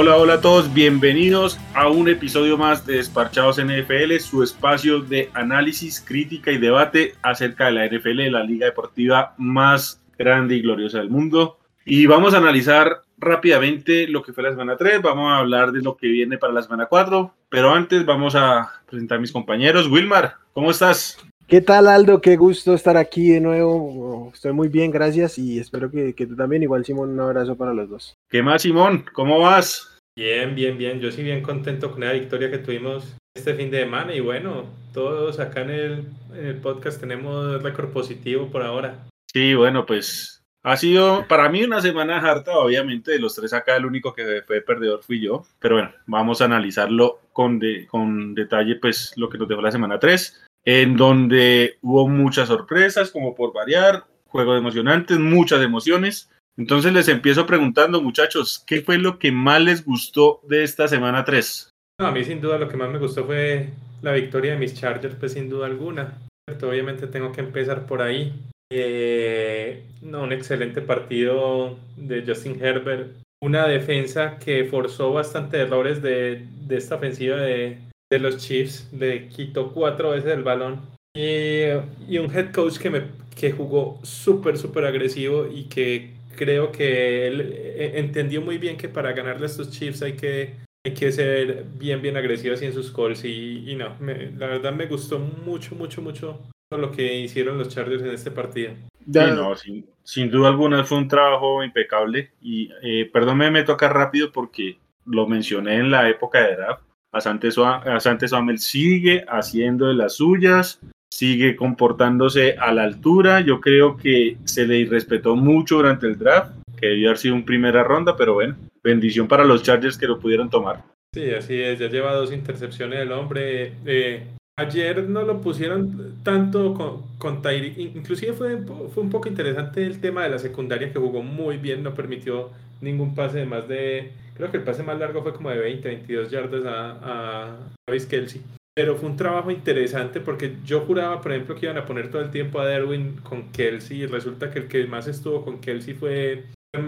Hola, hola a todos, bienvenidos a un episodio más de Desparchados NFL, su espacio de análisis, crítica y debate acerca de la NFL, la liga deportiva más grande y gloriosa del mundo. Y vamos a analizar rápidamente lo que fue la semana 3, vamos a hablar de lo que viene para la semana 4, pero antes vamos a presentar a mis compañeros. Wilmar, ¿cómo estás? ¿Qué tal Aldo? Qué gusto estar aquí de nuevo. Estoy muy bien, gracias y espero que, que tú también. Igual Simón, un abrazo para los dos. ¿Qué más Simón? ¿Cómo vas? Bien, bien, bien. Yo sí bien contento con la victoria que tuvimos este fin de semana y bueno, todos acá en el, en el podcast tenemos récord positivo por ahora. Sí, bueno, pues ha sido para mí una semana harta, obviamente, de los tres acá el único que fue perdedor fui yo, pero bueno, vamos a analizarlo con, de, con detalle, pues lo que nos dejó la semana 3, en donde hubo muchas sorpresas, como por variar, juegos emocionantes, muchas emociones. Entonces les empiezo preguntando, muchachos, ¿qué fue lo que más les gustó de esta semana 3? No, a mí sin duda lo que más me gustó fue la victoria de mis Chargers, pues sin duda alguna. Pero obviamente tengo que empezar por ahí. Eh, no, un excelente partido de Justin Herbert. Una defensa que forzó bastante errores de, de esta ofensiva de, de, los Chiefs. Le quitó cuatro veces el balón. Y, y un head coach que, me, que jugó súper, súper agresivo y que creo que él eh, entendió muy bien que para ganarle a estos Chiefs hay que, hay que ser bien, bien agresivo así en sus calls. Y, y no, me, la verdad me gustó mucho, mucho, mucho lo que hicieron los Chargers en este partido. Sí, no, sin, sin, duda alguna fue un trabajo impecable. Y eh, perdón, me meto acá rápido porque lo mencioné en la época de draft. Asante, Asante Suamel sigue haciendo de las suyas, sigue comportándose a la altura. Yo creo que se le irrespetó mucho durante el draft, que debió haber sido un primera ronda, pero bueno, bendición para los Chargers que lo pudieron tomar. Sí, así es, ya lleva dos intercepciones el hombre. Eh, ayer no lo pusieron tanto con, con Tyreek, inclusive fue, fue un poco interesante el tema de la secundaria que jugó muy bien, no permitió ningún pase de más de, creo que el pase más largo fue como de 20, 22 yardas a, a Travis Kelsey. Pero fue un trabajo interesante porque yo juraba, por ejemplo, que iban a poner todo el tiempo a Derwin con Kelsey y resulta que el que más estuvo con Kelsey fue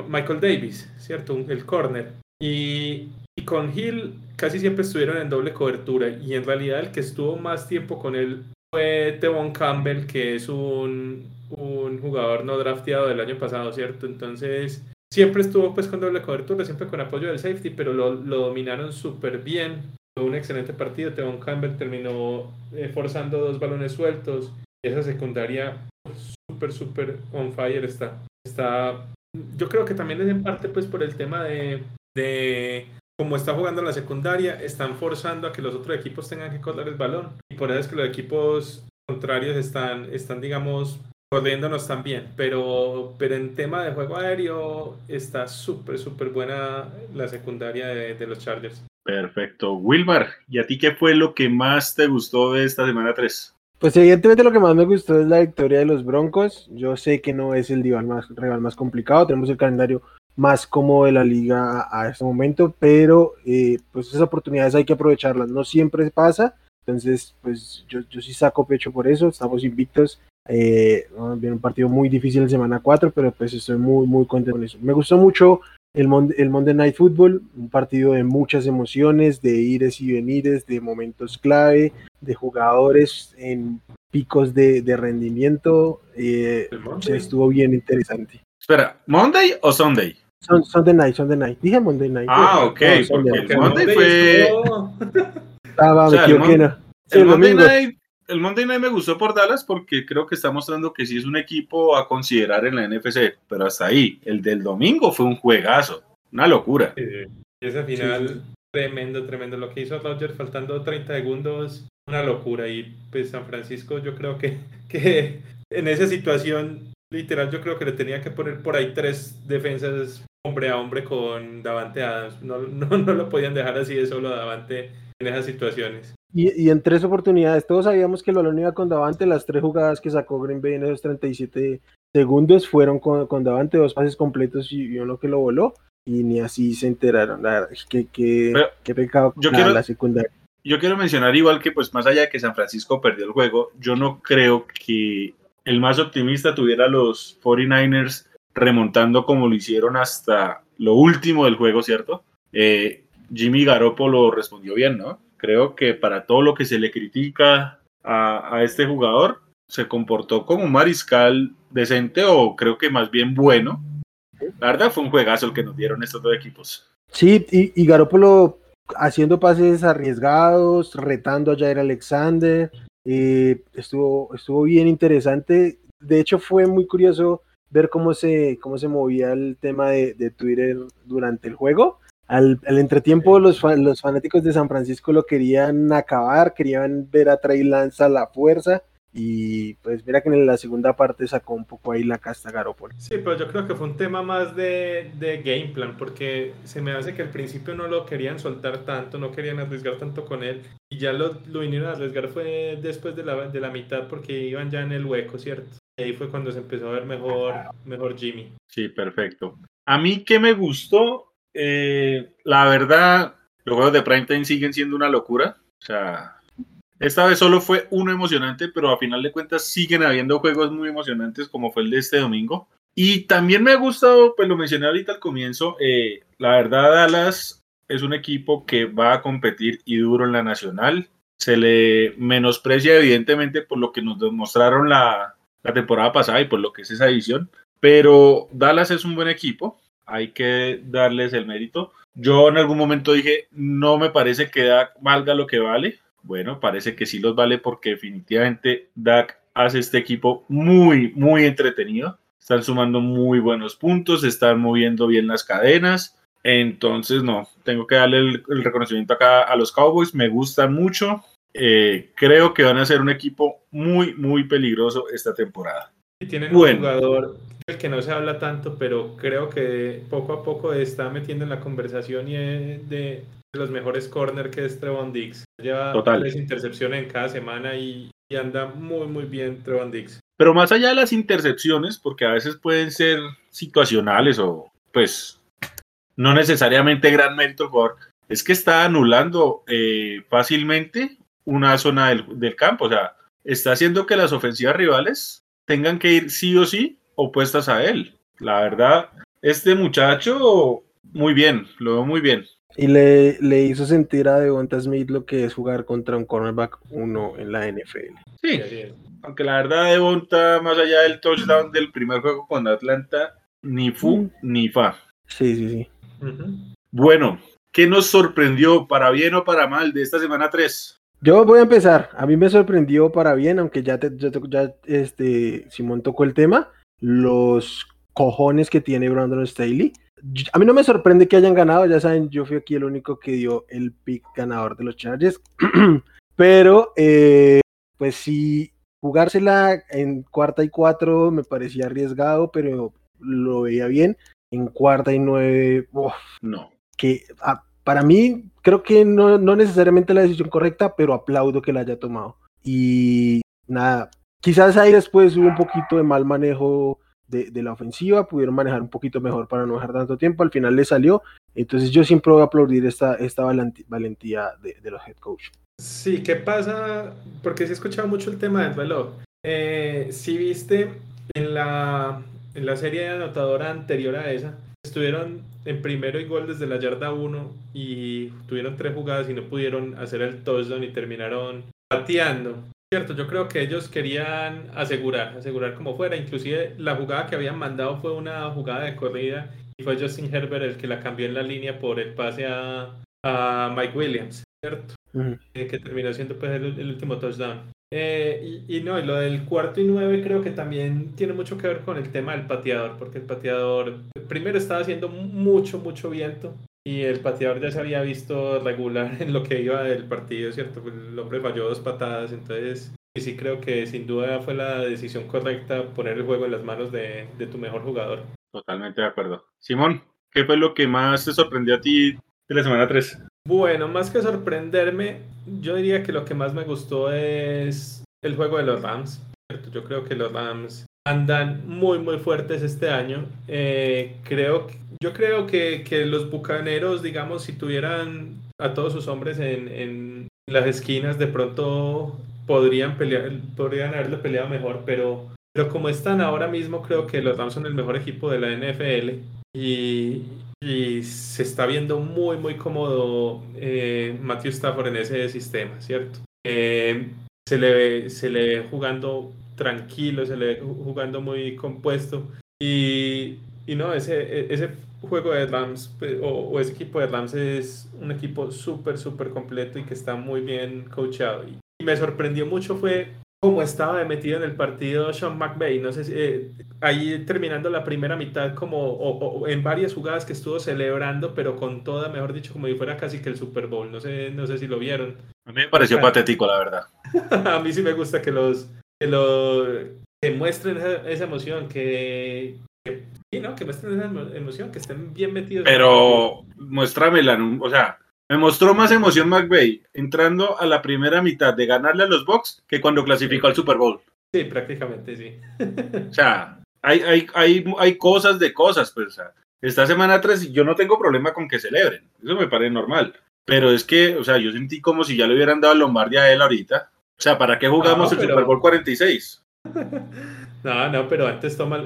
Michael Davis, ¿cierto? El corner. Y, y, con Hill casi siempre estuvieron en doble cobertura y en realidad el que estuvo más tiempo con él fue Tevon Campbell, que es un, un jugador no drafteado del año pasado, ¿cierto? Entonces siempre estuvo pues con doble cobertura, siempre con apoyo del safety, pero lo, dominaron súper bien un excelente partido. Tevon Campbell terminó eh, forzando dos balones sueltos. Esa secundaria súper, súper on fire está. está. Yo creo que también es en parte pues por el tema de, de cómo está jugando la secundaria, están forzando a que los otros equipos tengan que correr el balón. Y por eso es que los equipos contrarios están, están digamos, corriéndonos también. Pero, pero en tema de juego aéreo está súper, súper buena la secundaria de, de los Chargers. Perfecto. Wilmar, ¿y a ti qué fue lo que más te gustó de esta semana 3? Pues evidentemente lo que más me gustó es la victoria de los Broncos. Yo sé que no es el rival más, rival más complicado, tenemos el calendario más cómodo de la liga a, este momento, pero eh, pues esas oportunidades hay que aprovecharlas, no siempre pasa, entonces pues yo, yo sí saco pecho por eso, estamos invictos, eh, viene un partido muy difícil en semana 4, pero pues estoy muy muy contento con eso. Me gustó mucho el, Mon el Monday Night Football, un partido de muchas emociones, de ires y venires, de momentos clave, de jugadores en picos de, de rendimiento. Eh, se estuvo bien interesante. Espera, ¿Monday o Sunday? Son, Sunday Night, Sunday Night. Dije Monday Night. Ah, ok, no, porque el Monday, fue... Ah, me equivoqué, no. Sí, el, el Monday Night el Monday Night me gustó por Dallas porque creo que está mostrando que sí es un equipo a considerar en la NFC, pero hasta ahí, el del domingo fue un juegazo, una locura. Sí, ese final, sí. tremendo, tremendo. Lo que hizo Roger faltando 30 segundos, una locura. Y pues San Francisco, yo creo que, que en esa situación, literal, yo creo que le tenía que poner por ahí tres defensas hombre a hombre con Davante Adams. No, no, no lo podían dejar así de solo Davante en esas situaciones. Y, y, en tres oportunidades, todos sabíamos que el balón iba con Davante, las tres jugadas que sacó Green Bay en esos 37 segundos fueron con, con Davante, dos pases completos y, y, uno que lo voló, y ni así se enteraron. La verdad, qué, Pero, qué pecado yo quiero, la secundaria. Yo quiero mencionar igual que pues más allá de que San Francisco perdió el juego, yo no creo que el más optimista tuviera los 49ers remontando como lo hicieron hasta lo último del juego, ¿cierto? eh, Jimmy Garoppolo respondió bien, ¿no? Creo que para todo lo que se le critica a, a este jugador, se comportó como un mariscal decente o creo que más bien bueno. La verdad fue un juegazo el que nos dieron estos dos equipos. Sí, y, y Garoppolo haciendo pases arriesgados, retando a Jair Alexander, estuvo, estuvo bien interesante. De hecho, fue muy curioso ver cómo se, cómo se movía el tema de, de Twitter durante el juego. Al, al entretiempo, los, fa- los fanáticos de San Francisco lo querían acabar, querían ver a Trey Lance a la fuerza. Y pues mira que en la segunda parte sacó un poco ahí la casta Garoppolo. Sí, pero yo creo que fue un tema más de, de game plan, porque se me hace que al principio no lo querían soltar tanto, no querían arriesgar tanto con él, y ya lo, lo vinieron a arriesgar fue después de la, de la mitad, porque iban ya en el hueco, ¿cierto? Y ahí fue cuando se empezó a ver mejor, mejor Jimmy. Sí, perfecto. A mí que me gustó, eh, la verdad, los juegos de Primetime siguen siendo una locura. O sea, esta vez solo fue uno emocionante, pero a final de cuentas siguen habiendo juegos muy emocionantes como fue el de este domingo. Y también me ha gustado, pues lo mencioné ahorita al comienzo, eh, la verdad Dallas es un equipo que va a competir y duro en la nacional. Se le menosprecia evidentemente por lo que nos demostraron la, la temporada pasada y por lo que es esa edición. Pero Dallas es un buen equipo, hay que darles el mérito. Yo en algún momento dije, no me parece que Dak valga lo que vale. Bueno, parece que sí los vale porque definitivamente Dak hace este equipo muy, muy entretenido. Están sumando muy buenos puntos, están moviendo bien las cadenas. Entonces, no, tengo que darle el, el reconocimiento acá a los Cowboys. Me gustan mucho. Eh, creo que van a ser un equipo muy, muy peligroso esta temporada. Y tienen Bueno. un jugador del que no se habla tanto, pero creo que poco a poco está metiendo en la conversación y es de, los mejores corner que es Trevon Diggs. Lleva Total. tres intercepciones en cada semana y, y anda muy, muy bien Trevon Diggs. Pero más allá de las intercepciones, porque a veces pueden ser situacionales o pues no necesariamente gran jugador, es que está anulando eh, fácilmente una zona del, del campo. O sea, está haciendo que las ofensivas rivales tengan que ir sí o sí opuestas a él. La verdad, este muchacho, muy bien, lo veo muy bien. Y le, le hizo sentir a Devonta Smith lo que es jugar contra un cornerback 1 en la NFL. Sí, aunque la verdad Devonta, más allá del touchdown del primer juego con Atlanta, ni fu Mm. ni fa. Sí, sí, sí. Bueno, ¿qué nos sorprendió para bien o para mal de esta semana 3? Yo voy a empezar. A mí me sorprendió para bien, aunque ya, te- ya, te- ya, este, Simón tocó el tema, los cojones que tiene Brandon Staley. A mí no me sorprende que hayan ganado, ya saben, yo fui aquí el único que dio el pick ganador de los Chargers, pero eh, pues sí, jugársela en cuarta y cuatro me parecía arriesgado, pero lo veía bien. En cuarta y nueve, No. que ah, para mí creo que no, no necesariamente la decisión correcta, pero aplaudo que la haya tomado. Y nada, quizás ahí después hubo un poquito de mal manejo de, de la ofensiva, pudieron manejar un poquito mejor para no dejar tanto tiempo, al final le salió. Entonces yo siempre voy a aplaudir esta, esta valentía de, de los head coach. Sí, ¿qué pasa? Porque sí he escuchado mucho el tema del reloj. Eh, si viste en la, en la serie anotadora anterior a esa, estuvieron en primero y gol desde la yarda 1 y tuvieron tres jugadas y no pudieron hacer el touchdown y terminaron pateando. Cierto, yo creo que ellos querían asegurar, asegurar como fuera. Inclusive la jugada que habían mandado fue una jugada de corrida y fue Justin Herbert el que la cambió en la línea por el pase a, a Mike Williams, ¿cierto? Eh, que terminó siendo pues, el, el último touchdown. Eh, y, y no, y lo del cuarto y nueve creo que también tiene mucho que ver con el tema del pateador, porque el pateador primero estaba haciendo mucho, mucho viento y el pateador ya se había visto regular en lo que iba del partido, ¿cierto? Pues el hombre falló dos patadas, entonces y sí creo que sin duda fue la decisión correcta poner el juego en las manos de, de tu mejor jugador. Totalmente de acuerdo. Simón, ¿qué fue lo que más te sorprendió a ti de la semana 3? Bueno, más que sorprenderme, yo diría que lo que más me gustó es el juego de los Rams. Yo creo que los Rams andan muy, muy fuertes este año. Eh, creo, yo creo que, que los Bucaneros, digamos, si tuvieran a todos sus hombres en, en las esquinas, de pronto podrían pelear, podrían haberle peleado mejor, pero, pero como están ahora mismo, creo que los Rams son el mejor equipo de la NFL. Y, y se está viendo muy, muy cómodo eh, Matthew Stafford en ese sistema, ¿cierto? Eh, se, le ve, se le ve jugando tranquilo, se le ve jugando muy compuesto y, y no, ese, e, ese juego de Rams pues, o, ese equipo de Rams es un equipo súper, súper completo y que está muy bien coachado. Y, me sorprendió mucho fue cómo estaba metido en el partido Sean McVay. No sé si eh, ahí terminando la primera mitad, como o, en varias jugadas que estuvo celebrando, pero con toda, mejor dicho, como si fuera casi que el Super Bowl. No sé, no sé si lo vieron. A mí me pareció patético, la verdad. a mí sí me gusta que los que lo que muestren esa emoción, que, sí, ¿no? Que muestren esa emoción, que estén bien metidos. Pero muéstramela, o sea, me mostró más emoción McVeigh entrando a la primera mitad de ganarle a los Bucks que cuando clasificó al Super Bowl. Sí, prácticamente sí. o sea, hay, hay, hay, hay cosas de cosas, pues, o sea, esta semana 3 yo no tengo problema con que celebren, eso me parece normal. Pero es que, o sea, yo sentí como si ya le hubieran dado Lombardia a él ahorita. O sea, ¿para qué jugamos el Super Bowl 46? No, no, pero antes toma,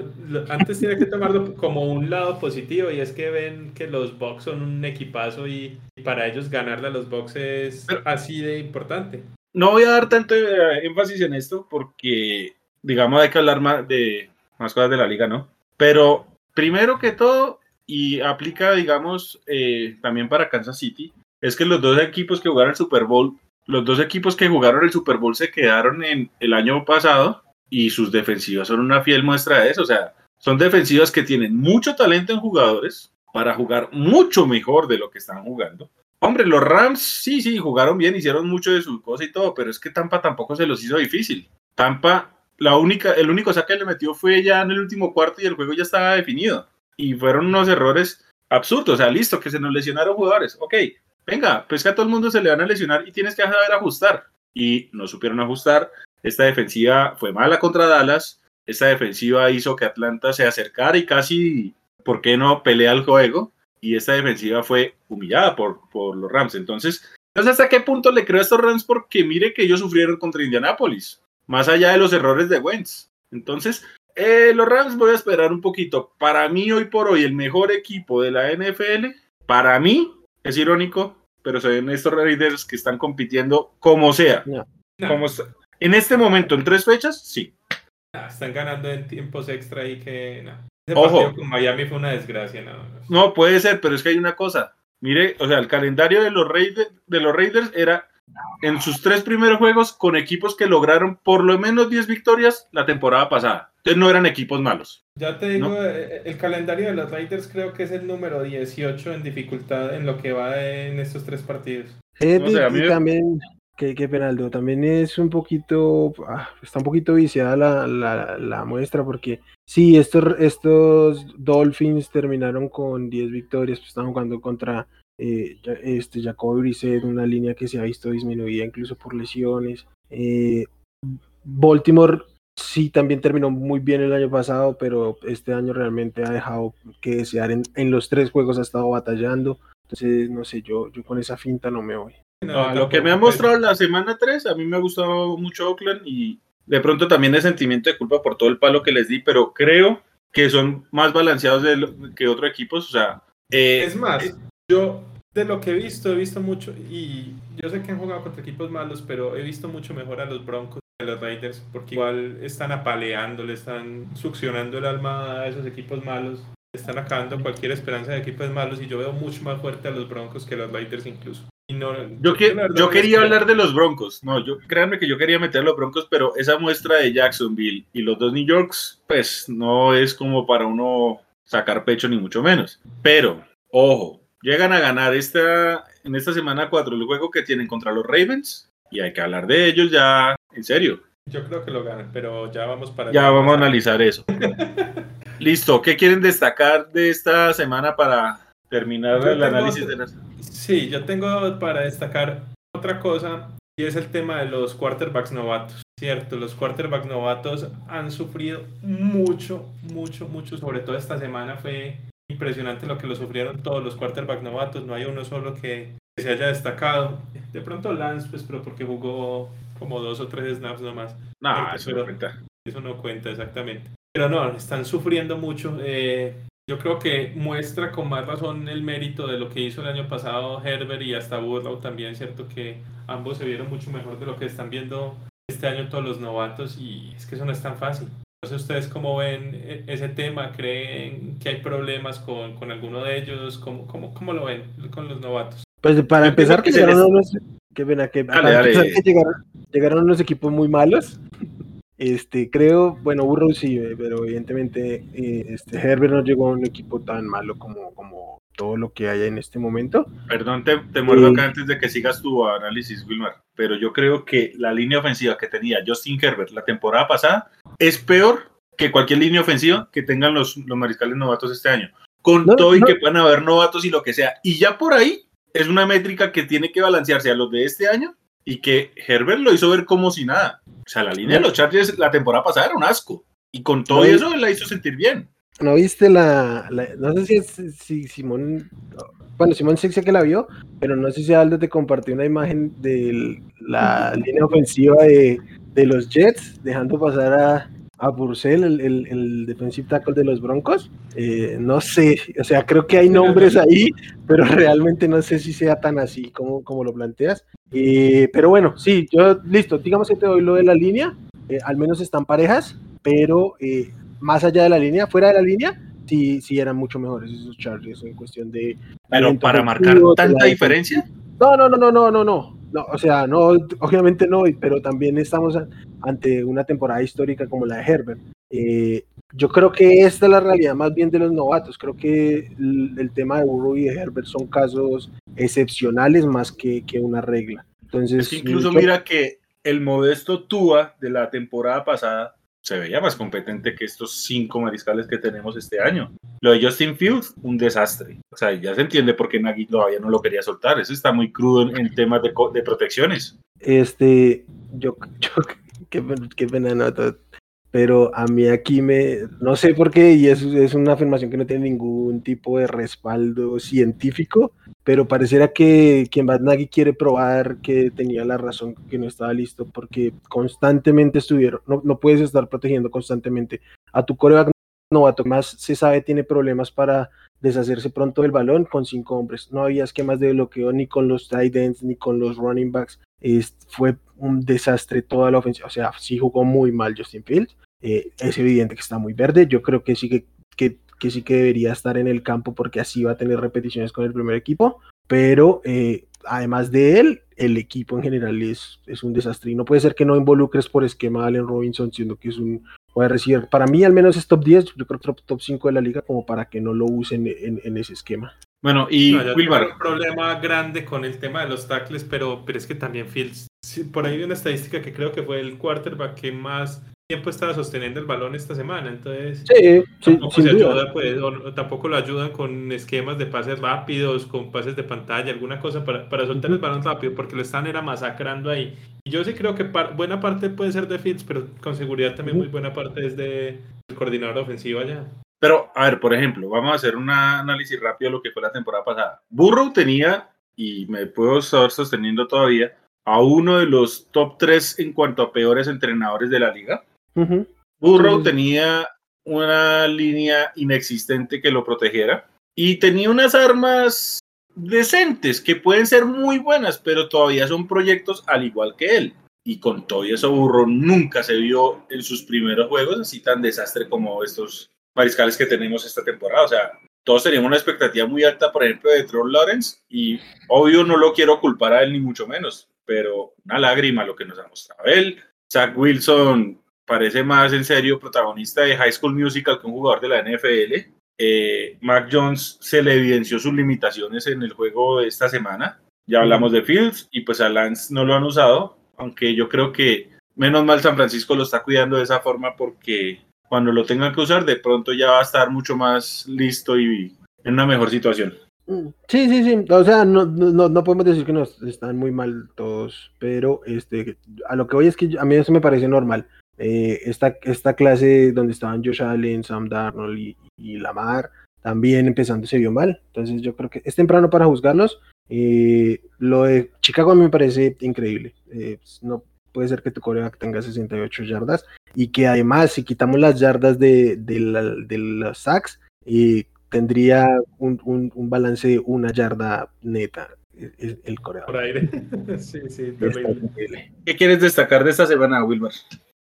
antes tiene que tomarlo como un lado positivo y es que ven que los Bucks son un equipazo y, para ellos ganarle a los Bucks es así de importante. No voy a dar tanto eh, énfasis en esto porque, digamos, hay que hablar más de más cosas de la liga, ¿no? Pero primero que todo, y aplica, digamos, eh, también para Kansas City, es que los dos equipos que jugaron el Super Bowl, los dos equipos que jugaron el Super Bowl se quedaron en el año pasado y sus defensivas son una fiel muestra de eso. O sea, son defensivas que tienen mucho talento en jugadores para jugar mucho mejor de lo que están jugando. Hombre, los Rams sí, sí, jugaron bien, hicieron mucho de su cosa y todo, pero es que Tampa tampoco se los hizo difícil. Tampa, la única, el único saque que le metió fue ya en el último cuarto y el juego ya estaba definido. Y fueron unos errores absurdos. O sea, listo, que se nos lesionaron jugadores. Ok, venga, pues que a todo el mundo se le van a lesionar y tienes que saber ajustar. Y no supieron ajustar, esta defensiva fue mala contra Dallas. Esta defensiva hizo que Atlanta se acercara y casi, ¿por qué no pelea el juego? Y esta defensiva fue humillada por, por los Rams. Entonces, no sé hasta qué punto le creo a estos Rams porque mire que ellos sufrieron contra Indianapolis, más allá de los errores de Wentz. Entonces, eh, los Rams voy a esperar un poquito. Para mí, hoy por hoy, el mejor equipo de la NFL, para mí, es irónico, pero se ven estos Raiders que están compitiendo como sea. Como, en este momento, en tres fechas, sí. están ganando en tiempos extra y que no. Ese Ojo. con Miami fue una desgracia, no. No, puede ser, pero es que hay una cosa. Mire, o sea, el calendario de los Raiders, de los Raiders era en sus tres primeros juegos con equipos que lograron por lo menos 10 victorias la temporada pasada. Entonces no eran equipos malos. Ya te digo, eh, el calendario de los Raiders creo que es el número 18 en dificultad en lo que va en estos tres partidos. Eh, y también que, que Penaldo, también es un poquito, ah, está un poquito viciada la, la, muestra porque sí, estos, estos Dolphins terminaron con 10 victorias, pues están jugando contra eh, este Jacob Brissett, una línea que se ha visto disminuida incluso por lesiones. Eh, Baltimore sí también terminó muy bien el año pasado, pero este año realmente ha dejado que desear en, en los tres juegos ha estado batallando. Entonces, no sé, yo, yo con esa finta no me voy lo que me ha mostrado la semana 3, a mí me ha gustado mucho Oakland y de pronto también el sentimiento de culpa por todo el palo que les di, pero creo que son más balanceados que otros equipos. O sea, eh, es más, eh, yo de lo que he visto, he visto mucho, y yo sé que han jugado contra equipos malos, pero he visto mucho mejor a los Broncos que a los Raiders, porque igual están apaleando, le están succionando el alma a esos equipos malos, están acabando cualquier esperanza de equipos malos, y yo veo mucho más fuerte a los Broncos que a los Raiders incluso yo, que, yo quería hablar de los Broncos. No, yo créanme que yo quería meter a los Broncos, pero esa muestra de Jacksonville y los dos New Yorks, pues no es como para uno sacar pecho ni mucho menos. Pero, ojo, llegan a ganar esta, en esta semana 4 el juego que tienen contra los Ravens y hay que hablar de ellos ya en serio. Yo creo que lo ganan, pero ya vamos para... Ya vamos a analizar eso. Listo, ¿qué quieren destacar de esta semana para terminar el análisis de las... Sí, yo tengo para destacar otra cosa y es el tema de los quarterbacks novatos. Cierto, los quarterbacks novatos han sufrido mucho, mucho, mucho. Sobre todo esta semana fue impresionante lo que lo sufrieron todos los quarterbacks novatos. No hay uno solo que, se haya destacado. De pronto Lance, pues, pero porque jugó como dos o tres snaps nomás. No, eso no cuenta. Eso no cuenta exactamente. Pero no, están sufriendo mucho. Eh, yo creo que muestra con más razón el mérito de lo que hizo el año pasado Herbert y hasta Burrow también, ¿cierto? Que ambos se vieron mucho mejor de lo que están viendo este año todos los novatos y es que eso no es tan fácil. Entonces, ¿ustedes cómo ven e-, ese tema? ¿Creen que hay problemas con, con alguno de ellos? ¿Cómo, cómo, cómo lo ven con los novatos? Pues para empezar, que, llegaron, unos, que, llegaron, unos equipos muy malos. Este, creo, bueno, Burrow sí, pero evidentemente eh, este, Herbert no llegó a un equipo tan malo como, como todo lo que haya en este momento. Perdón, te, te muerdo acá antes de que sigas tu análisis, Wilmar, pero yo creo que la línea ofensiva que tenía Justin Herbert la temporada pasada es peor que cualquier línea ofensiva que tengan los, los mariscales novatos este año. Con todo y que puedan haber novatos y lo que sea. Y ya por ahí es una métrica que tiene que balancearse a los de este año y que Herbert lo hizo ver como si nada. O sea, la línea de los Chargers la temporada pasada era un asco. Y con todo eso él la hizo sentir bien. ¿No viste la, no sé si, es, si Simón, bueno, Simón sí sé que la vio, pero no sé si Aldo te compartió una imagen de la línea ofensiva de, de los Jets, dejando pasar a, a Purcell, el, el, el, defensive tackle de los Broncos. Eh, no sé, o sea, creo que hay nombres ahí, pero realmente no sé si sea tan así como, como lo planteas. Eh, pero bueno, sí, yo, listo, digamos que te doy lo de la línea, eh, al menos están parejas, pero más allá de la línea, fuera de la línea, sí, sí eran mucho mejores esos Chargers en cuestión de. Pero para marcar tanta diferencia. No, no, no, no, no, no, no. No, o sea, no, obviamente no, pero también estamos ante una temporada histórica como la de Herbert. Eh, yo creo que esta es la realidad más bien de los novatos. Creo que el, tema de Burrow y de Herbert son casos excepcionales más que, que una regla. Entonces, incluso mira que el modesto Tua de la temporada pasada se veía más competente que estos cinco mariscales que tenemos este año. Lo de Justin Fields, un desastre. O sea, ya se entiende por qué Nagy todavía no lo quería soltar. Eso está muy crudo en, temas de, de, protecciones. Este, yo, yo qué, pena nota. Pero a mí aquí me, no sé por qué, y es, es una afirmación que no tiene ningún tipo de respaldo científico, pero pareciera que quien Nagy quiere probar que tenía la razón, que no estaba listo, porque constantemente estuvieron, no, no puedes estar protegiendo constantemente a tu coreback novato, más se sabe tiene problemas para deshacerse pronto del balón con cinco hombres. No había esquemas de bloqueo ni con los tight ends ni con los running backs. fue un desastre toda la ofensiva. O sea, sí jugó muy mal Justin Fields. Eh, es evidente que está muy verde. Yo creo que sí que, que que sí que debería estar en el campo porque así va a tener repeticiones con el primer equipo, pero eh, además de él, el equipo en general es, es un desastre y no puede ser que no involucres por esquema a Allen Robinson, siendo que es un puede recibir, para mí al menos es top 10, yo creo que top, 5 de la liga como para que no lo usen en, ese esquema. Bueno, y no, Wilmar. un problema grande con el tema de los tackles, pero, pero es que también Fields, por ahí hay una estadística que creo que fue el quarterback que más tiempo estaba sosteniendo el balón esta semana, entonces tampoco, se ayuda, pues, tampoco lo ayudan con esquemas de pases rápidos, con pases de pantalla, alguna cosa para, para soltar el balón rápido, porque lo están era masacrando ahí. Y yo sí creo que buena parte puede ser de Fields, pero con seguridad también muy buena parte es de el coordinador ofensivo allá. Pero, a ver, por ejemplo, vamos a hacer un análisis rápido de lo que fue la temporada pasada. Burrow tenía, y me puedo estar sosteniendo todavía, a uno de los top 3 en cuanto a peores entrenadores de la liga Burrow tenía una línea inexistente que lo protegiera y tenía unas armas decentes que pueden ser muy buenas, pero todavía son proyectos al igual que él. Y con todo eso, Burrow nunca se vio en sus primeros juegos así tan desastre como estos mariscales que tenemos esta temporada. O sea, todos teníamos una expectativa muy alta, por ejemplo, de Troll Lawrence, y obvio no lo quiero culpar a él ni mucho menos, pero una lágrima lo que nos ha mostrado él. Zach Wilson parece más en serio protagonista de High School Musical que un jugador de la NFL. Eh, Mac Jones se le evidenció sus limitaciones en el juego de esta semana. Ya hablamos de Fields y pues a Lance no lo han usado, aunque yo creo que menos mal San Francisco lo está cuidando de esa forma porque cuando lo tengan que usar de pronto ya va a estar mucho más listo y en una mejor situación. Mm, sí, sí, sí. O sea, no, no, no podemos decir que no están muy mal todos, pero este, a lo que voy es que a mí eso me parece normal. Eh, esta, esta clase donde estaban Josh Allen, Sam Darnold y, Lamar, también empezando se vio mal. Entonces yo creo que es temprano para juzgarlos. Eh, lo de Chicago a mí me parece increíble. Eh, pues, no puede ser que tu coreback tenga 68 yardas y que además si quitamos las yardas de, de, la, de los sacks, tendría un, un, un balance de una yarda neta el, el corredor. Por aire. sí, sí, terrible. ¿Qué quieres destacar de esta semana, Wilmar?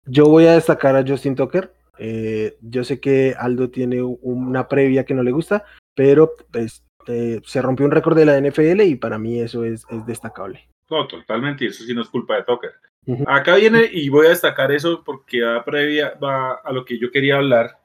Yo voy a destacar a Justin Tucker. Eh, yo sé que Aldo tiene una previa que no le gusta, pero pues, eh, se rompió un récord de la NFL y para mí eso es, es destacable. No, totalmente, eso sí no es culpa de Tucker. Uh -huh. Acá viene y voy a destacar eso porque va previa va a lo que yo quería hablar.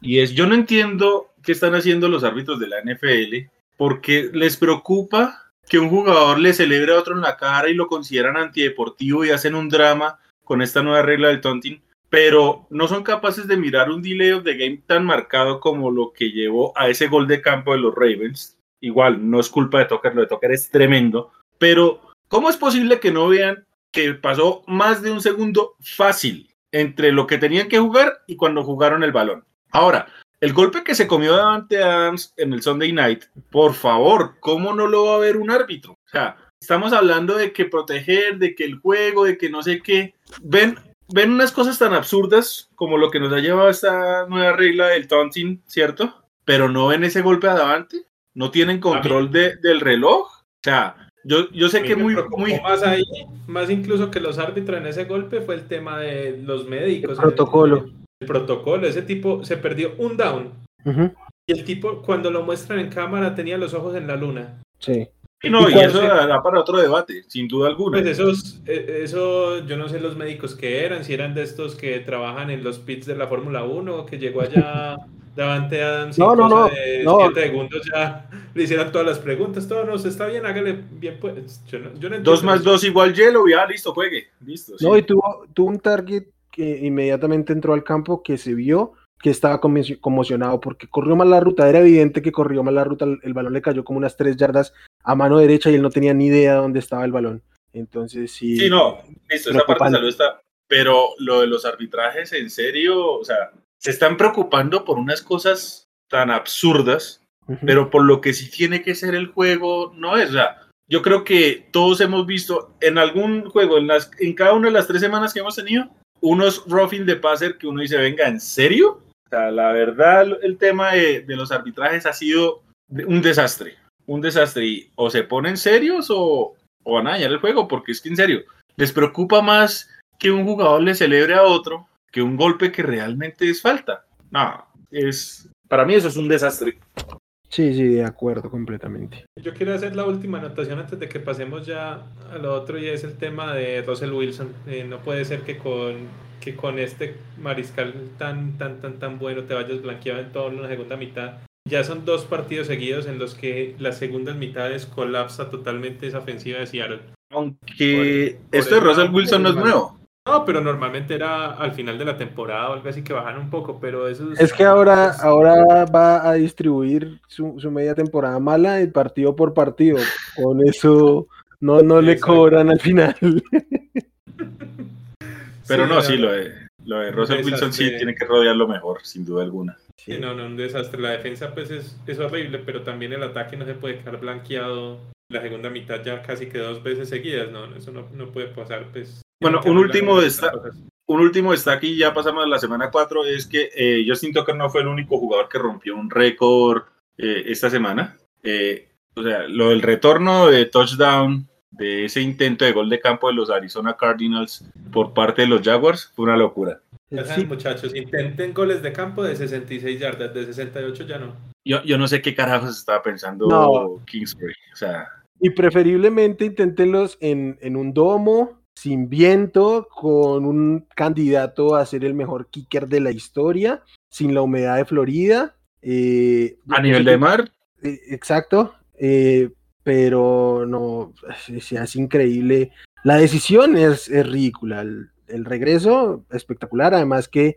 Y es, yo no entiendo qué están haciendo los árbitros de la NFL porque les preocupa que un jugador le celebre a otro en la cara y lo consideran antideportivo y hacen un drama con esta nueva regla del taunting, pero no son capaces de mirar un delay of the game tan marcado como lo que llevó a ese gol de campo de los Ravens. Igual, no es culpa de Tucker, lo de Tucker es tremendo, pero ¿cómo es posible que no vean que pasó más de un segundo fácil entre lo que tenían que jugar y cuando jugaron el balón? Ahora, el golpe que se comió Davante Adams en el Sunday Night, por favor, ¿cómo no lo va a ver un árbitro? O sea, estamos hablando de que proteger, de que el juego, de que no sé qué. Ven, ven unas cosas tan absurdas como lo que nos ha llevado esta nueva regla del taunting, ¿cierto? Pero no ven ese golpe a Davante, no tienen control de, del reloj. O sea, yo, yo sé que muy, muy... Más ahí, más incluso que los árbitros en ese golpe fue el tema de los médicos. El protocolo. El, el protocolo, ese tipo se perdió un down. Uh -huh. Y el tipo, cuando lo muestran en cámara, tenía los ojos en la luna. Sí. Y no, y, y eso da para otro debate, sin duda alguna. Pues esos, eso, yo no sé los médicos que eran, si eran de estos que trabajan en los pits de la Fórmula 1, que llegó allá Davante Adams no, no, no, de no. 7 segundos ya le hicieron todas las preguntas, todo no, está bien, hágale bien pues. Yo no, yo no dos más eso. dos igual hielo, ya listo, juegue, listo. No, sí. y tuvo, tuvo un target que inmediatamente entró al campo que se vio que estaba conmocionado porque corrió mal la ruta, era evidente que corrió mal la ruta, el balón le cayó como unas tres yardas a mano derecha y él no tenía ni idea de dónde estaba el balón. Entonces sí. Sí, no, listo, esa parte salud está, pero lo de los arbitrajes, en serio, o sea, se están preocupando por unas cosas tan absurdas, uh -huh. pero por lo que sí tiene que ser el juego, no es, o sea, yo creo que todos hemos visto en algún juego, en, las, en cada una de las tres semanas que hemos tenido, unos roughing de passer que uno dice, venga, ¿en serio? O sea, la verdad, el tema de, los arbitrajes ha sido un desastre, un desastre. Y o se ponen serios o, o van a dañar el juego, porque es que en serio, les preocupa más que un jugador le celebre a otro que un golpe que realmente es falta. No, es, para mí eso es un desastre. Sí, sí, de acuerdo completamente. Yo quiero hacer la última anotación antes de que pasemos ya a lo otro y es el tema de Russell Wilson. Eh, no puede ser que con, que con este mariscal tan, tan, tan, tan bueno te vayas blanqueado en toda la segunda mitad. Ya son dos partidos seguidos en los que las segundas mitades colapsa totalmente esa ofensiva de Seattle. Aunque por, por esto de Russell Wilson no es nuevo. No, pero normalmente era al final de la temporada o algo así que bajan un poco, pero eso es... es que ahora, ahora va a distribuir su, su, media temporada mala y partido por partido. Con eso no, no le cobran al final. pero sí, no, sí, lo de, lo de Russell Wilson sí tiene que rodearlo mejor, sin duda alguna. Sí, no, no, un desastre. La defensa pues es, es horrible, pero también el ataque no se puede quedar blanqueado la segunda mitad ya casi que dos veces seguidas, no, eso no, no puede pasar, pues bueno, un último, está, un último está aquí, ya pasamos a la semana 4, es que eh, Justin Tucker no fue el único jugador que rompió un récord eh, esta semana. Eh, o sea, lo del retorno de touchdown de ese intento de gol de campo de los Arizona Cardinals por parte de los Jaguars fue una locura. Sí. muchachos, intenten goles de campo de 66 yardas, de 68 ya no. Yo, yo no sé qué carajos estaba pensando no. Kingsbury. O sea, y preferiblemente inténtenlos en, en un domo, sin viento, con un candidato a ser el mejor kicker de la historia, sin la humedad de Florida. Eh, a nivel de mar. Eh, exacto, eh, pero no, es, es, increíble. La decisión es, es ridícula. El, el, regreso, espectacular. Además que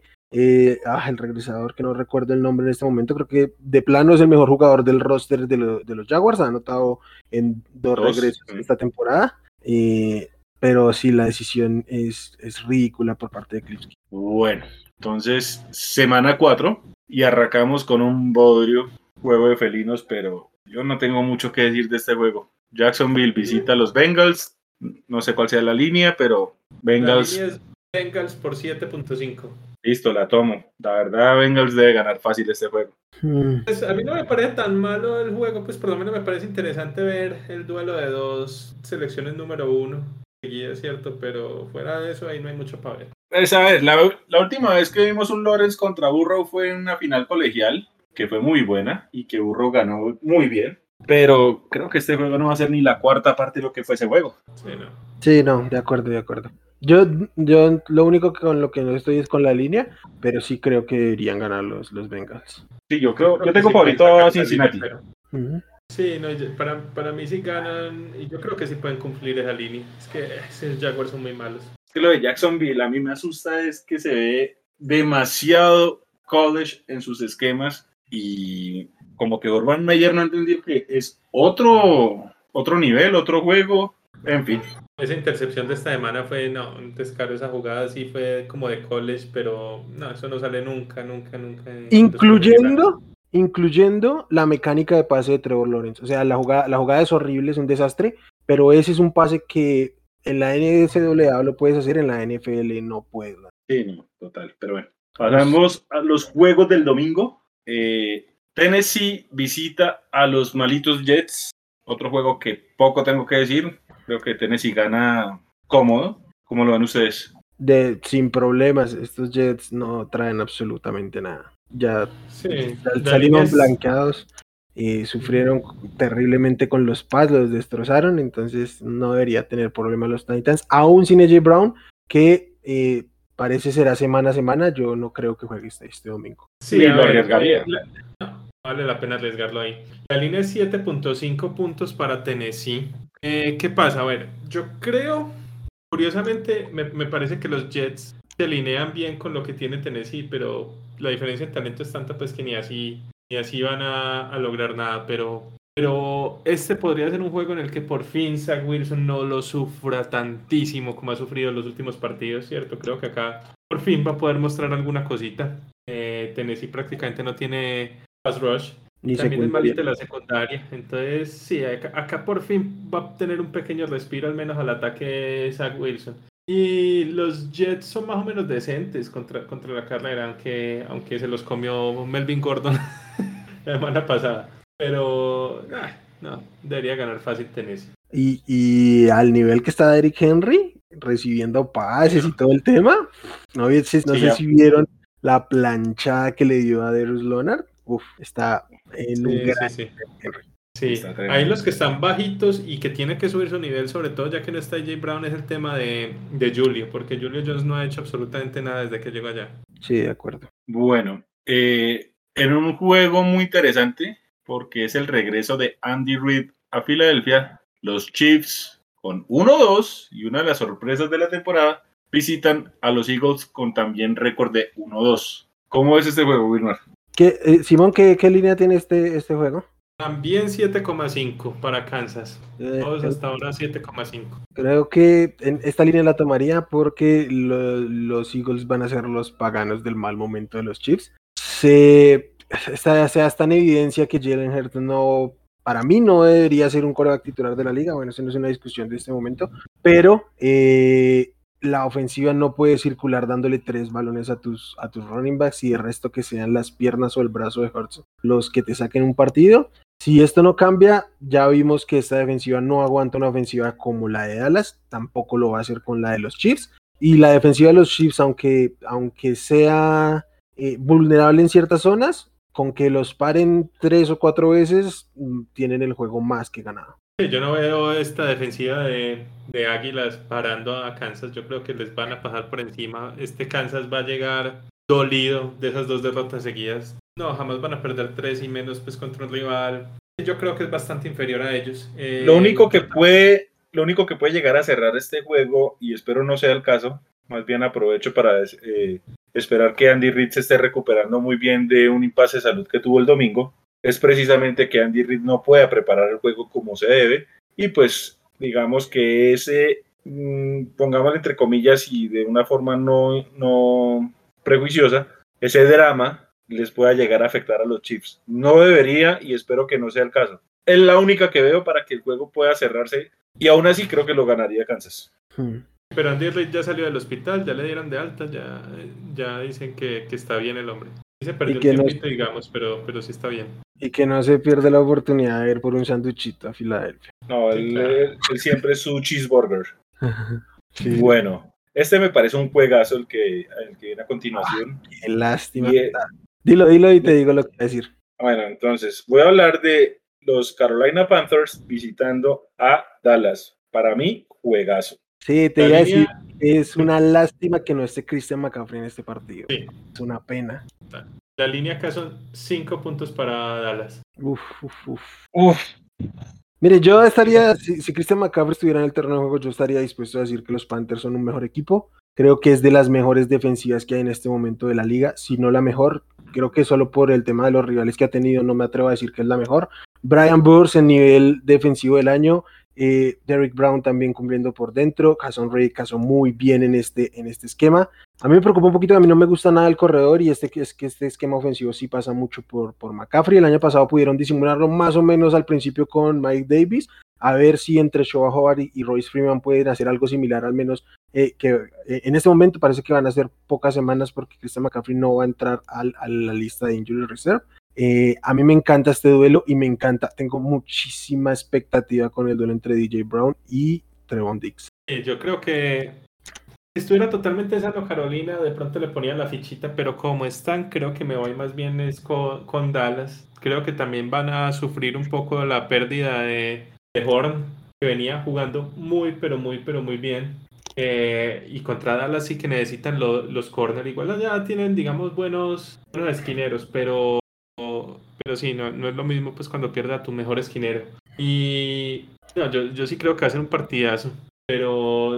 ah, el regresador, que no recuerdo el nombre en este momento, creo que de plano es el mejor jugador del roster de, lo, de los Jaguars. Ha anotado en dos, dos regresos sí. esta temporada. Eh, pero sí, la decisión es, es ridícula por parte de Klipski. Bueno, entonces, semana 4 y arrancamos con un bodrio juego de felinos, pero yo no tengo mucho que decir de este juego. Jacksonville visita a los Bengals, no sé cuál sea la línea, pero Bengals... La línea es Bengals por 7.5. Listo, la tomo. La verdad, Bengals debe ganar fácil este juego. Mm. Pues, a mí no me parece tan malo el juego, pues por lo menos me parece interesante ver el duelo de dos selecciones número uno. Es cierto, pero fuera de eso ahí no hay mucho para ver. Pues, a ver, la, la última vez que vimos un Lawrence contra Burrow fue en una final colegial, que fue muy buena y que Burrow ganó muy bien. Pero creo que este juego no va a ser ni la cuarta parte de lo que fue ese juego. Sí, no. Sí, no, de acuerdo, de acuerdo. Yo, yo lo único que con lo que no estoy es con la línea, pero sí creo que deberían ganar los, los Bengals. Sí, yo creo, Creo yo que tengo sí favorito a esa línea, Cincinnati. pero-. Sí, no, para, para mí sí ganan y yo creo que sí pueden cumplir esa línea. Es que esos Jaguars son muy malos. Es que lo de Jacksonville a mí me asusta es que se ve demasiado college en sus esquemas y como que Urban Meyer no entendió que es otro, otro nivel, otro juego, en fin. Esa intercepción de esta semana fue, no, un descaro esa jugada sí fue como de college, pero no, eso no sale nunca, nunca, nunca. en- Incluyendo, incluyendo la mecánica de pase de Trevor Lawrence. O sea, la jugada, la jugada es horrible, es un desastre, pero ese es un pase que en la NCAA lo puedes hacer, en la NFL no puedes. Sí, no, total, pero bueno. Pasamos a los juegos del domingo. Eh, Tennessee visita a los malitos Jets. Otro juego que poco tengo que decir. Creo que Tennessee gana cómodo. ¿Cómo lo ven ustedes? De, sin problemas, estos Jets no traen absolutamente nada. Ya Sí, salieron es- blanqueados y sufrieron terriblemente con los Pats, los destrozaron, entonces no debería tener problema los Titans, aún sin AJ Brown, que eh, parece será semana a semana, yo no creo que juegue este, este domingo. Sí, lo arriesgaría. vale la pena arriesgarlo ahí. La línea es 7.5 puntos para Tennessee. Eh, ¿Qué pasa? A ver, yo creo, curiosamente, me, me parece que los Jets se alinean bien con lo que tiene Tennessee, pero la diferencia en talento es tanta pues que ni así, ni así van a, a lograr nada. Pero, pero este podría ser un juego en el que por fin Zach Wilson no lo sufra tantísimo como ha sufrido en los últimos partidos, ¿cierto? Creo que acá por fin va a poder mostrar alguna cosita. Eh, Tennessee prácticamente no tiene pass rush. Ni También es malita la secundaria. Entonces, sí, acá, acá por fin va a tener un pequeño respiro, al menos al ataque Zach Wilson. Y los Jets son más o menos decentes contra, contra la carrera, aunque, aunque se los comió Melvin Gordon la semana pasada. Pero, ah, no, debería ganar fácil Tennessee. Y, y al nivel que está Eric Henry, recibiendo pases y todo el tema, no, no Sí, sé ya. si vieron la planchada que le dio a Darius Leonard, uf, está en un Sí, gran sí, sí. Henry. Sí, ahí los que están bajitos y que tienen que subir su nivel, sobre todo ya que no está J. Brown, es el tema de, de Julio, porque Julio Jones no ha hecho absolutamente nada desde que llegó allá. Sí, de acuerdo. Bueno, eh, en un juego muy interesante, porque es el regreso de Andy Reid a Filadelfia, los Chiefs con 1-2 y una de las sorpresas de la temporada visitan a los Eagles con también récord de 1-2. ¿Cómo ves este juego, Wilmar? ¿Qué, eh, Simón, ¿qué, qué línea tiene este, este juego? También 7,5 para Kansas. Eh, Todos hasta ahora 7,5. Creo que en esta línea la tomaría porque lo- los Eagles van a ser los paganos del mal momento de los Chiefs. Se está, se en evidencia que Jalen Hurts no, para mí no debería ser un coreback titular de la liga. Bueno, eso no es una discusión de este momento, pero eh, la ofensiva no puede circular dándole tres balones a tus, a tus running backs y el resto que sean las piernas o el brazo de Hurts los que te saquen un partido. Si esto no cambia, ya vimos que esta defensiva no aguanta una ofensiva como la de Dallas, tampoco lo va a hacer con la de los Chiefs. Y la defensiva de los Chiefs, aunque, aunque sea eh, vulnerable en ciertas zonas, con que los paren tres o cuatro veces, mm, tienen el juego más que ganado. Yo no veo esta defensiva de, de Águilas parando a Kansas. Yo creo que les van a pasar por encima. Este Kansas va a llegar dolido de esas dos derrotas seguidas. No, jamás van a perder tres y menos pues contra un rival. Yo creo que es bastante inferior a ellos. Eh, Lo único que puede, lo único que puede llegar a cerrar este juego, y espero no sea el caso, más bien aprovecho para eh, esperar que Andy Reid se esté recuperando muy bien de un impasse de salud que tuvo el domingo, es precisamente que Andy Reid no pueda preparar el juego como se debe, y pues digamos que ese, mmm, pongámoslo entre comillas y de una forma no, no prejuiciosa, ese drama les pueda llegar a afectar a los Chiefs. No debería y espero que no sea el caso. Es la única que veo para que el juego pueda cerrarse y aún así creo que lo ganaría Kansas. Hmm. pero Andy Reid ya salió del hospital, ya le dieron de alta, ya, ya dicen que, que está bien el hombre. Sí se perdió un que no- tiempito, digamos, pero, pero sí está bien. Y que no se pierde la oportunidad de ir por un sanduchito a Filadelfia. No, Sí, él, claro. él- él siempre es su cheeseburger. Sí, Bueno, este me parece un juegazo el que, el que viene a continuación. qué lástima. Y, eh, Dilo, dilo y te digo lo que voy a decir. Bueno, entonces voy a hablar de los Carolina Panthers visitando a Dallas. Para mí, juegazo. Sí, te La iba a decir, es una lástima que no esté Christian McCaffrey en este partido. Sí. Es una pena. La línea acá son 5 puntos para Dallas. Uf, uf, uf. Uf, Mire, yo estaría, si, si Christian McCaffrey estuviera en el terreno de juego, yo estaría dispuesto a decir que los Panthers son un mejor equipo. Creo que es de las mejores defensivas que hay en este momento de la liga, si no la mejor. Creo que solo por el tema de los rivales que ha tenido, no me atrevo a decir que es la mejor. Brian Burns en nivel defensivo del año, eh, Derrick Brown también cumpliendo por dentro, Jason Ray casó muy bien en este, en este esquema. A mí me preocupa un poquito a mí no me gusta nada el corredor y este es que este esquema ofensivo sí pasa mucho por, por McCaffrey. El año pasado pudieron disimularlo más o menos al principio con Mike Davis. A ver si entre Shoba Hobart y, Royce Freeman pueden hacer algo similar, al menos eh, que eh, en este momento parece que van a ser pocas semanas porque Christian McCaffrey no va a entrar al- a la lista de Injury Reserve. Eh, a mí me encanta este duelo y me encanta, tengo muchísima expectativa con el duelo entre DJ Brown y Trevon. Eh, yo creo que si estuviera totalmente sano Carolina, de pronto le ponía la fichita, pero como están, creo que me voy más bien con, Dallas. Creo que también van a sufrir un poco la pérdida de, Horn, que venía jugando muy, pero muy, pero muy bien. Eh, y contra Dallas sí que necesitan lo- los corner. Igual ya tienen, digamos, buenos, buenos esquineros, pero, pero sí, no, no es lo mismo pues cuando pierda a tu mejor esquinero. Y no, yo, yo sí creo que va a ser un partidazo, pero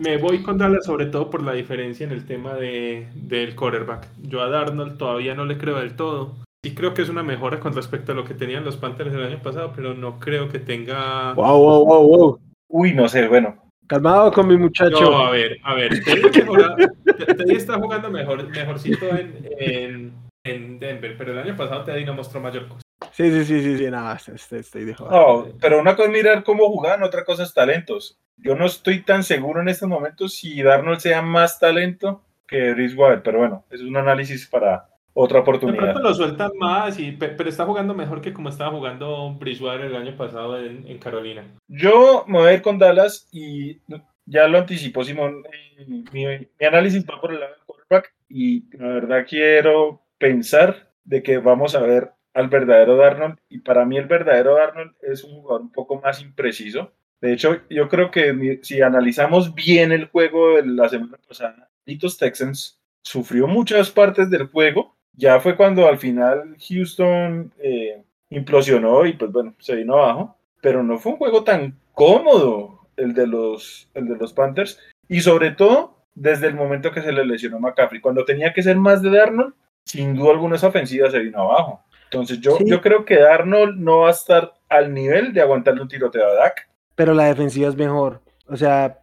me voy con Dallas sobre todo por la diferencia en el tema de, del quarterback. Yo a Darnold todavía no le creo del todo. Sí creo que es una mejora con respecto a lo que tenían los Panthers el año pasado, pero no creo que tenga... Wow, wow, wow, wow. uy, no sé, bueno. Calmado con mi muchacho. No, a ver, a ver, Teddy, está jugando mejor, mejorcito en, en, en Denver, pero el año pasado Teddy no mostró mayor cosa. Sí, sí, sí, sí, sí, nada, este, estoy de joder. No, pero una cosa es mirar cómo jugaban, otra cosa es talentos. Yo no estoy tan seguro en estos momentos si Darnold sea más talento que Bridgewater, pero bueno, es un análisis para otra De oportunidad. pronto lo sueltan más, y, pe- pero está jugando mejor que como estaba jugando Bridgewater el año pasado en, en Carolina. Yo me voy a ir con Dallas y ya lo anticipó Simón. eh, Mi, mi análisis va por el lado del quarterback y la verdad quiero pensar de que vamos a ver al verdadero Darnold y para mí el verdadero Darnold es un jugador un poco más impreciso. De hecho, yo creo que si analizamos bien el juego de la semana pasada, Litos Texans sufrió muchas partes del juego. Ya fue cuando al final Houston eh, implosionó y pues bueno, se vino abajo pero no fue un juego tan cómodo el de los, el de los Panthers. Y sobre todo, desde el momento que se le lesionó McCaffrey. Cuando tenía que ser más de Darnold, sin duda alguna esa ofensiva se vino abajo. Entonces yo, Sí. yo creo que Darnold no va a estar al nivel de aguantarle un tiroteo a Dak. Pero la defensiva es mejor. O sea,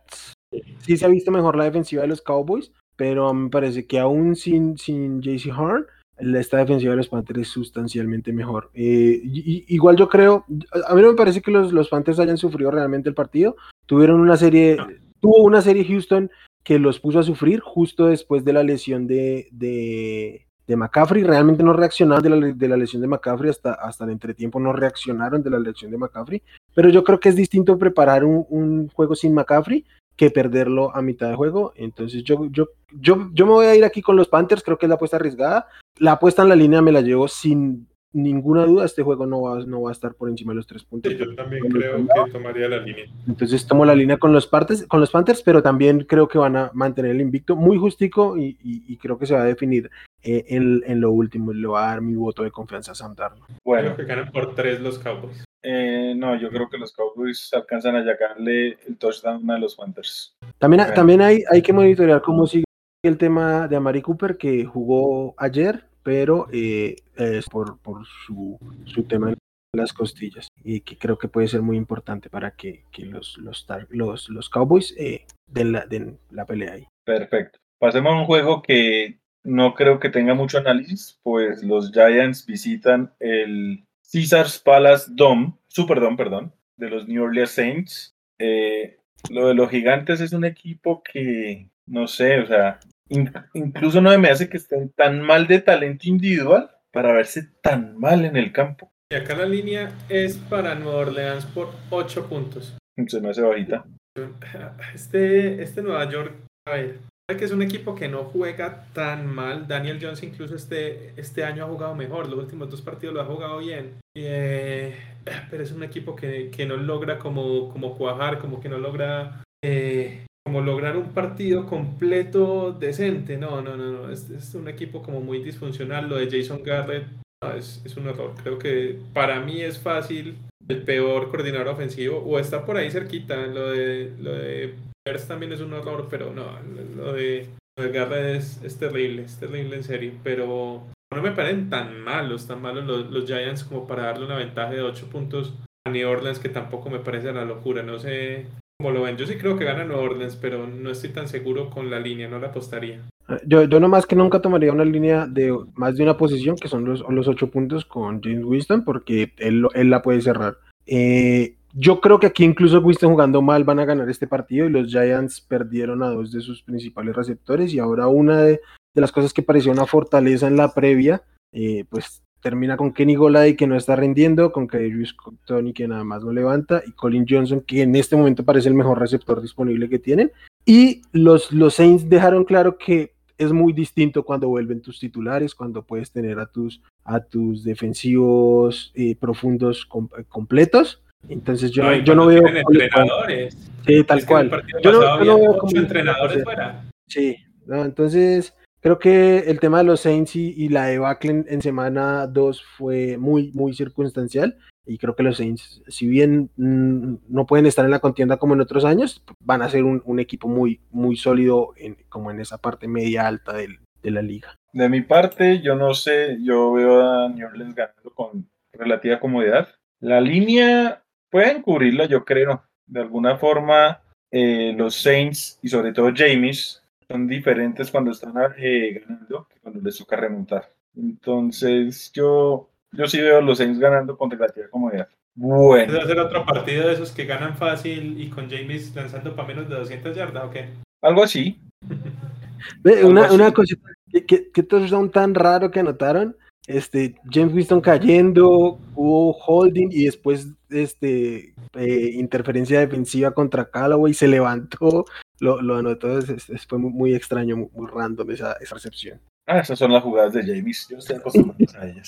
sí se ha visto mejor la defensiva de los Cowboys, pero me parece que aún sin, sin JC Horn, esta defensiva de los Panthers es sustancialmente mejor. Eh, y- igual yo creo, a mí no me parece que los, los Panthers hayan sufrido realmente el partido. Tuvieron una serie, No. tuvo una serie Houston que los puso a sufrir justo después de la lesión de, de, de McCaffrey. Realmente no reaccionaron de la, de la lesión de McCaffrey hasta, hasta el entretiempo, no reaccionaron de la lesión de McCaffrey. Pero yo creo que es distinto preparar un, un juego sin McCaffrey que perderlo a mitad de juego. Entonces yo, yo, yo, yo me voy a ir aquí con los Panthers, creo que es la apuesta arriesgada. La apuesta en la línea me la llevo sin ninguna duda. Este juego no va, no va a estar por encima de los tres puntos. Sí, yo también creo que tomaría la línea. Entonces tomo la línea con los, partes, con los Panthers, pero también creo que van a mantener el invicto muy justico y, y- y creo que se va a definir eh, en, en lo último. Le voy a dar mi voto de confianza a Sam. Bueno, Creo que ganan por tres los Cowboys. eh, no, yo creo que los Cowboys alcanzan a llegarle el touchdown a los Panthers. También, Bueno. también hay, hay que monitorear cómo sigue el tema de Amari Cooper, que jugó ayer, pero eh, es por, su, tema en las costillas, y que creo que puede ser muy importante para que, los, Cowboys eh, den, la, den la pelea ahí. Perfecto. Pasemos a un juego que no creo que tenga mucho análisis, pues los Giants visitan el Caesars Palace Dome, Superdome, perdón, de los New Orleans Saints. Eh, Lo de los gigantes es un equipo que, no sé, o sea, incluso no me hace que estén tan mal de talento individual para verse tan mal en el campo. Y acá la línea es para Nueva Orleans por 8 puntos. Se me hace bajita. Este, este Nueva York, a ver, que es un equipo que no juega tan mal. Daniel Jones incluso este, este año ha jugado mejor. Los últimos dos partidos lo ha jugado bien. Eh, pero es un equipo que, que, no logra como, como cuajar, como que no logra eh, como lograr un partido completo decente. No, no, no, no. Es, es un equipo como muy disfuncional. Lo de Jason Garrett es, es un error. Creo que para mí es fácil el peor coordinador ofensivo o está por ahí cerquita. Lo de, lo de también es un error, pero no, lo de, Garrett es, terrible, es terrible en serio, pero no me parecen tan malos, tan malos los, los Giants como para darle una ventaja de 8 puntos a New Orleans, que tampoco me parece la locura, no sé cómo lo ven. Yo sí creo que gana New Orleans, pero no estoy tan seguro con la línea, no la apostaría. Yo, yo nomás que nunca tomaría una línea de más de una posición, que son los, los 8 puntos con James Winston, porque él, él la puede cerrar. Eh, yo creo que aquí incluso Winston jugando mal van a ganar este partido y los Giants perdieron a dos de sus principales receptores y ahora una de, las cosas que parecía una fortaleza en la previa, eh, pues termina con Kenny Golay que no está rendiendo, con Kadarius Tony que nada más no levanta y Colin Johnson que en este momento parece el mejor receptor disponible que tienen. Y los, los Saints dejaron claro que es muy distinto cuando vuelven tus titulares, cuando puedes tener a tus, a tus defensivos eh, profundos completos entonces yo no, yo no veo. entrenadores. Sí, tal cual. Yo no, veo como entrenadores fuera. Sí, entonces creo que el tema de los Saints y, la debacle en, semana 2 fue muy, muy circunstancial. Y creo que los Saints, si bien mm, no pueden estar en la contienda como en otros años, van a ser un, equipo muy, muy sólido en, como en esa parte media alta del, de la liga. De mi parte, yo no sé, yo veo a New Orleans ganando con relativa comodidad. La línea pueden cubrirla, yo creo. De alguna forma, eh, los Saints y sobre todo James son diferentes cuando están eh, ganando que cuando les toca remontar. Entonces, yo, yo sí veo a los Saints ganando con relativa comodidad. Bueno. ¿Puede hacer otro partido de esos que ganan fácil y con James lanzando para menos de 200 yardas o qué? Algo así. una, una cosita, ¿qué, qué son tan raro que anotaron? este, James Winston cayendo, hubo holding y después este, eh, interferencia defensiva contra Callaway, se levantó, lo, lo anotó, fue muy, extraño, muy, random esa, esa, recepción. Ah, esas son las jugadas de James, yo estoy acostumbrado a ellas.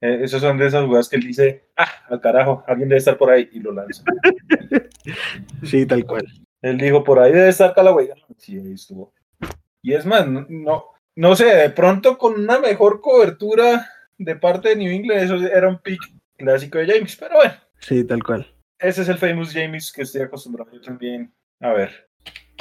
Eh, esas son de esas jugadas que él dice, ah, al carajo, alguien debe estar por ahí y lo lanza. sí, tal cual. Él dijo, por ahí debe estar Callaway. Sí, ahí estuvo. Y es más, no, no sé, de pronto con una mejor cobertura de parte de New England, eso era un pick clásico de James, pero bueno. Sí, tal cual. Ese es el famous James que estoy acostumbrado yo también. A ver,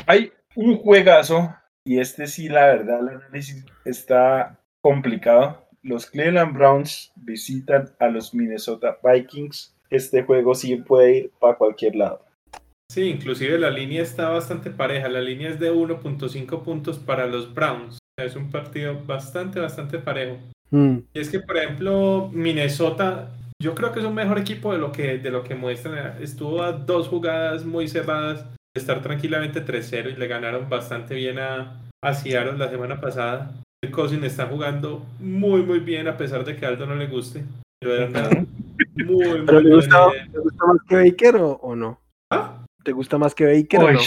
hay un juegazo y este sí, la verdad, el análisis está complicado. Los Cleveland Browns visitan a los Minnesota Vikings. Este juego sí puede ir para cualquier lado. Sí, inclusive la línea está bastante pareja. La línea es de 1.5 puntos para los Browns. Es un partido bastante, bastante parejo. Mm. Y es que, por ejemplo, Minnesota, yo creo que es un mejor equipo de lo que, de lo que muestran. Estuvo a dos jugadas muy cerradas estar tranquilamente 3-0 y le ganaron bastante bien a, a Seattle la semana pasada. El Cousin está jugando muy, muy bien a pesar de que a Aldo no le guste. Pero muy, muy, le gusta, ¿Te gusta más que Baker o, no? ¿Ah? ¿Te gusta más que Baker o no?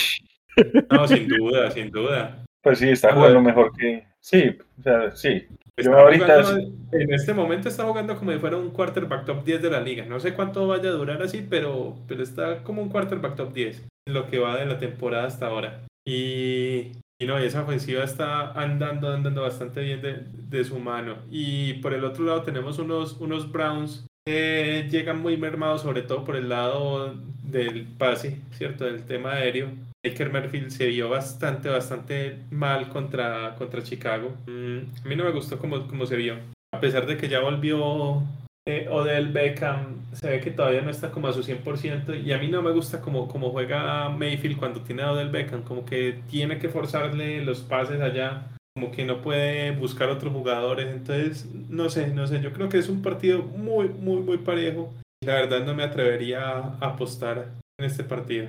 No, sin duda, sin duda. Pues sí, está jugando mejor que. Sí, o sea, sí. Pero ahorita. En este momento está jugando como si fuera un quarterback top 10 de la liga. No sé cuánto vaya a durar así, pero, pero está como un quarterback top 10 en lo que va de la temporada hasta ahora. Y, y no, esa ofensiva está andando, andando bastante bien de, de, su mano. Y por el otro lado tenemos unos, unos Browns que llegan muy mermados, sobre todo por el lado del pase, ¿cierto? Del tema aéreo. Baker Merfield se vio bastante, bastante mal contra, contra Chicago. Mm, a mí no me gustó cómo, se vio. A pesar de que ya volvió eh, Odell Beckham, se ve que todavía no está como a su 100%. Y a mí no me gusta como, como juega Mayfield cuando tiene a Odell Beckham. Como que tiene que forzarle los pases allá. Como que no puede buscar otros jugadores. Entonces, no sé, no sé. Yo creo que es un partido muy, muy, muy parejo. La verdad no me atrevería a apostar en este partido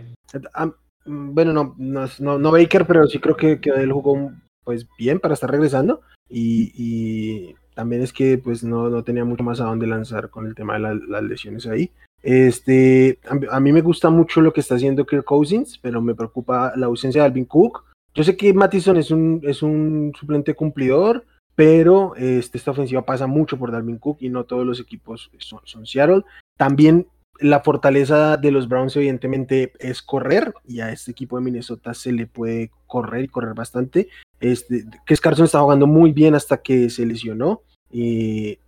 Mm, bueno, no, no, no, Baker, pero sí creo que, que, él jugó pues bien para estar regresando y, también es que pues no, no, tenía mucho más a dónde lanzar con el tema de las lesiones ahí. Este, a, mí me gusta mucho lo que está haciendo Kirk Cousins, pero me preocupa la ausencia de Alvin Cook. Yo sé que Mattison es un, es un suplente cumplidor, pero este, esta ofensiva pasa mucho por Dalvin Cook y no todos los equipos son, son Seattle. También la fortaleza de los Browns evidentemente es correr y a este equipo de Minnesota se le puede correr y correr bastante. Este, que Carson está jugando muy bien hasta que se lesionó. Y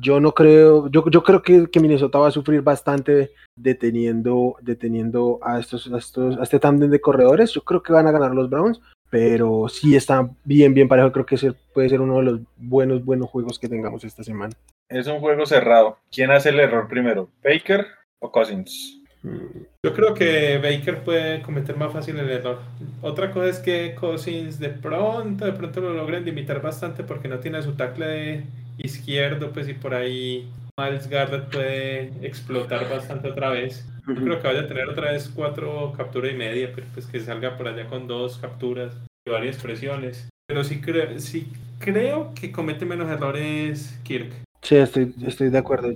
yo no creo, yo, yo creo que, que, Minnesota va a sufrir bastante deteniendo, deteniendo a estos, a estos, a este tándem de corredores. Yo creo que van a ganar los Browns, pero sí está bien, bien parejo. Creo que puede ser uno de los buenos, buenos juegos que tengamos esta semana. Es un juego cerrado. ¿Quién hace el error primero? ¿Baker o Cousins? Yo creo que Baker puede cometer más fácil el error. Otra cosa es que Cousins de pronto, de pronto lo logren limitar bastante porque no tiene su tackle izquierdo, pues y por ahí Miles Garrett puede explotar bastante otra vez. Yo creo que vaya a tener otra vez cuatro capturas y media, pero pues que salga por allá con dos capturas y varias presiones. Pero sí, creo sí creo que comete menos errores Kirk. Sí, estoy, estoy de acuerdo.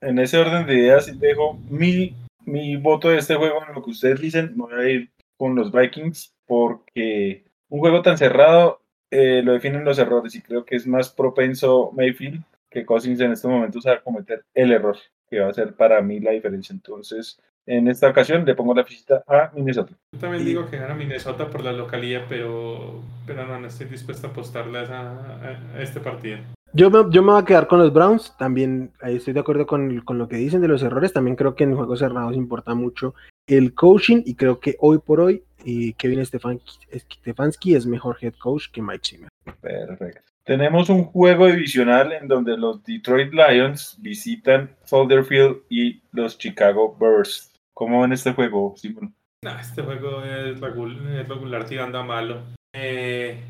En ese orden de ideas dejo mi mi voto de este juego, en lo que ustedes dicen, me voy a ir con los Vikings porque un juego tan cerrado eh, lo definen los errores y creo que es más propenso Mayfield que Cousins en este momento a cometer el error, que va a ser para mí la diferencia. Entonces, en esta ocasión le pongo la visita a Minnesota. Yo también digo que gana Minnesota por la localía, pero, pero no, no estoy dispuesto a apostarle a este partido. Yo me, yo me voy a quedar con los Browns, también ahí estoy de acuerdo con, con, lo que dicen de los errores, también creo que en juegos cerrados importa mucho el coaching y creo que hoy por hoy eh, Kevin Stefanski es mejor head coach que Mike Zimmer. Perfecto. Tenemos un juego divisional en donde los Detroit Lions visitan Soldier y los Chicago Bears. ¿Cómo ven este juego, Simón? este juego es regular, tirando a malo. Eh,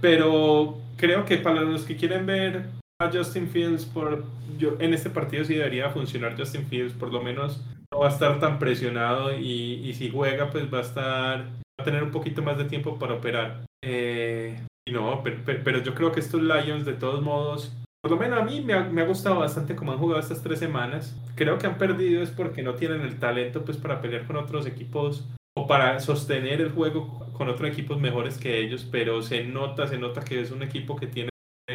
pero creo que para los que quieren ver a Justin Fields, por, yo, en este partido sí debería funcionar Justin Fields, por lo menos no va a estar tan presionado y, si juega pues va a estar, va a tener un poquito más de tiempo para operar. Eh, y no, pero, yo creo que estos Lions de todos modos, por lo menos a mí me ha, me ha, gustado bastante cómo han jugado estas tres semanas. Creo que han perdido es porque no tienen el talento pues para pelear con otros equipos o para sostener el juego con otros equipos mejores que ellos, pero se nota, se nota que es un equipo que tiene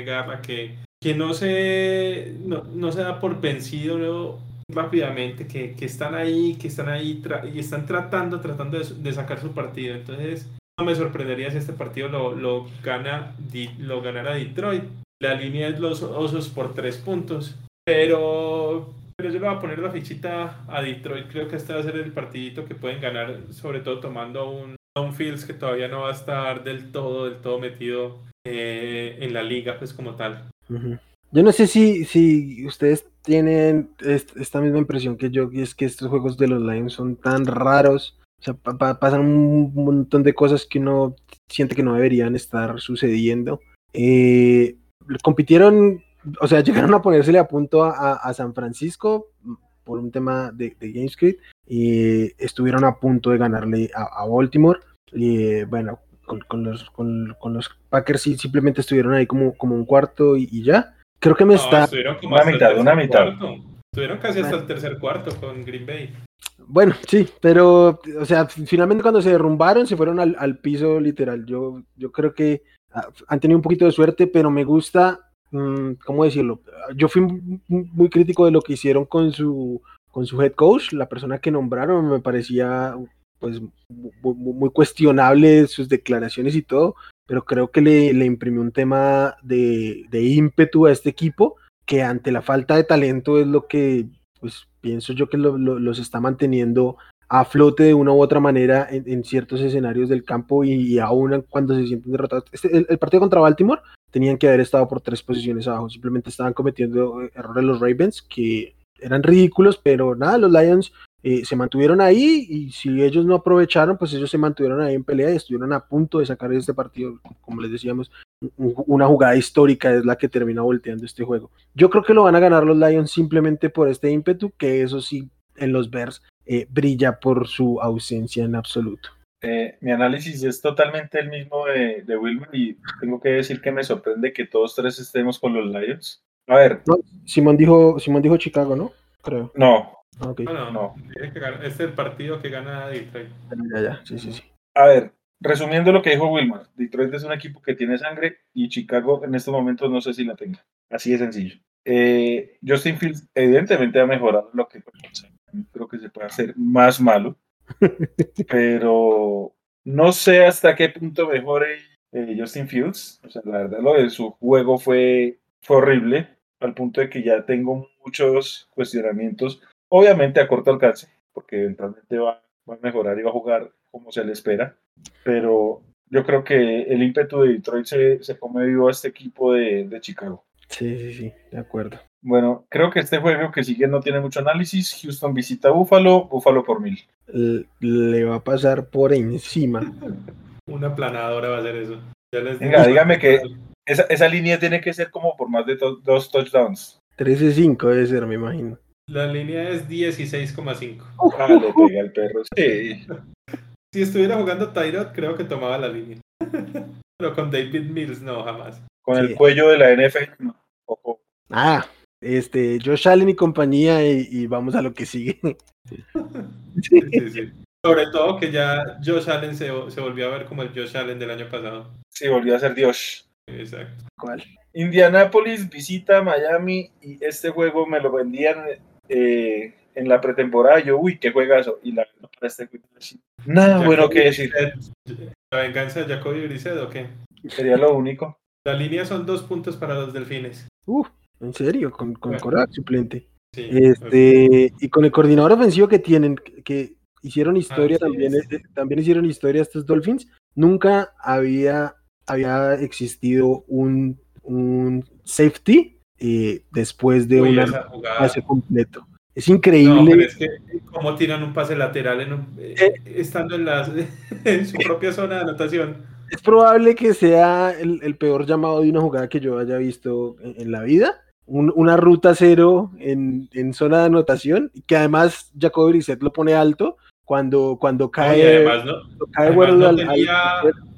garra, que, que no, se, no, se da por vencido rápidamente, que, que, están ahí, que están ahí y están tratando, tratando de, sacar su partido. Entonces, no me sorprendería si este partido lo, lo, gana, lo ganara Detroit. La línea es los osos por tres puntos, pero pero yo le voy a poner la fichita a Detroit. Creo que este va a ser el partidito que pueden ganar, sobre todo tomando un, un Fields que todavía no va a estar del todo, del todo metido eh, en la liga, pues como tal. Yo no sé si, si ustedes tienen esta misma impresión que yo, y es que estos juegos de los Lions son tan raros. O sea, pasan un montón de cosas que uno siente que no deberían estar sucediendo. Eh, compitieron o sea, llegaron a ponérsele a punto a, San Francisco por un tema de, de GameScript y estuvieron a punto de ganarle a, Baltimore. Y bueno, con, los, con, los Packers sí, simplemente estuvieron ahí como, como un cuarto y, ya. Creo que me está. Una mitad, una mitad. Estuvieron casi hasta el tercer cuarto con Green Bay. Bueno, sí, pero, o sea, finalmente cuando se derrumbaron se fueron al, al piso literal. Yo, yo creo que ah, han tenido un poquito de suerte, pero me gusta Mm, ¿cómo decirlo? Yo fui muy crítico de lo que hicieron con su, con su head coach, la persona que nombraron me parecía pues muy, cuestionable sus declaraciones y todo, pero creo que le, le imprimió un tema de, de, ímpetu a este equipo que ante la falta de talento es lo que pues pienso yo que los está manteniendo a flote de una u otra manera en, ciertos escenarios del campo y, aún cuando se sienten derrotados. Este, el, partido contra Baltimore tenían que haber estado por tres posiciones abajo, simplemente estaban cometiendo errores los Ravens que eran ridículos, pero nada, los Lions eh, se mantuvieron ahí y si ellos no aprovecharon, pues ellos se mantuvieron ahí en pelea y estuvieron a punto de sacar este partido, como les decíamos, una jugada histórica es la que termina volteando este juego. Yo creo que lo van a ganar los Lions simplemente por este ímpetu, que eso sí, en los Bears eh, brilla por su ausencia en absoluto. Eh, mi análisis es totalmente el mismo de, de Wilmer y tengo que decir que me sorprende que todos tres estemos con los Lions. A ver, No, Simón dijo, Simón dijo Chicago, ¿no? Creo. no, Ah. No, no, no. que. Este es el partido que gana Detroit. Ya, ya, sí, sí, sí. A ver, resumiendo lo que dijo Wilmer, Detroit es un equipo que tiene sangre y Chicago en estos momentos no sé si la tenga. Así de sencillo. Eh, Justin Fields evidentemente ha mejorado lo que creo que se puede hacer más malo, pero no sé hasta qué punto mejore eh, Justin Fields. O sea, la verdad lo de su juego fue, fue horrible, al punto de que ya tengo muchos cuestionamientos, obviamente a corto alcance, porque eventualmente va, va a mejorar y va a jugar como se le espera, pero yo creo que el ímpetu de Detroit se, se come vivo a este equipo de, de Chicago. Sí, sí, sí, de acuerdo. Bueno, creo que este juego que sigue no tiene mucho análisis. Houston visita a Buffalo, Buffalo por mil. Le va a pasar por encima. Una planadora va a ser eso. Ya les Venga, dígame que- Esa, esa línea tiene que ser como por más de to- dos touchdowns. 13-5 debe ser, me imagino. La línea es 16,5. Ah, le pega el perro. Sí. Si estuviera jugando Tyrod, creo que tomaba la línea. Pero con David Mills, no, jamás. Con Sí. el cuello de la NFL. no. Ojo. Ah, este, Josh Allen y compañía y, y vamos a lo que sigue. Sí, sí, sí. Sobre todo que ya Josh Allen se, se volvió a ver como el Josh Allen del año pasado. Sí, volvió a ser Dios. Exacto. ¿Cuál? Indianapolis visita Miami y este juego me lo vendían eh, en la pretemporada. Yo, uy, qué juegazo. Y la para este juego, sí. Nada bueno que decir. ¿La venganza de Jacoby Brissett o qué? Sería lo único. La línea son dos puntos para los delfines. Uf, en serio, con, con Bueno. Korak suplente. Sí, Este, y con el coordinador ofensivo que tienen, que, hicieron historia Así también, eh, también hicieron historia estos Dolphins, nunca había, había existido un, un safety eh, después de jugada. pase completo. Es No, increíble. pero es que cómo tiran un pase lateral en un- eh, Eh. estando en, las, en su propia zona de anotación. Es probable que sea el, el peor llamado de una jugada que yo haya visto en, en la vida. Un- una ruta cero en, en zona de anotación, que además Jacoby Brissett lo pone alto cuando, cuando No, cae, además, no, cuando cae además Waddle no, al- al- tenía,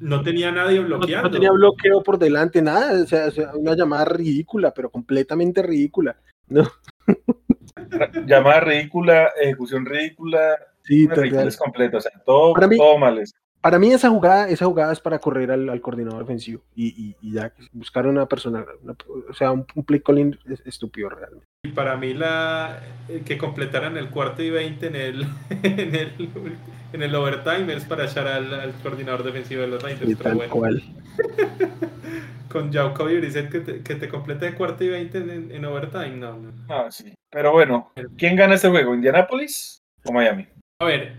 no tenía nadie no- bloqueando. no tenía bloqueo por delante, nada, o sea, o sea, una llamada ridícula, pero completamente ridícula. Llamada ridícula, ejecución ridícula, Sí, una total. ridiculez completa. O sea, todo, mí- todo mal. Para mí esa jugada, esa jugada es para correr al, al coordinador ofensivo y, y- y ya buscar una persona, una- o sea, un, un play calling es- estúpido realmente. Y para mí la eh, que completaran el cuarto y 20 en el, en el, en el overtime es para echar al, al coordinador defensivo de los Raiders. Y pero tal bueno, cual. con Jacoby Brissett que te, que te complete el cuarto y 20 en, en overtime, no, no. Ah, sí. Pero bueno, ¿quién gana este juego? ¿Indianapolis o Miami? A ver,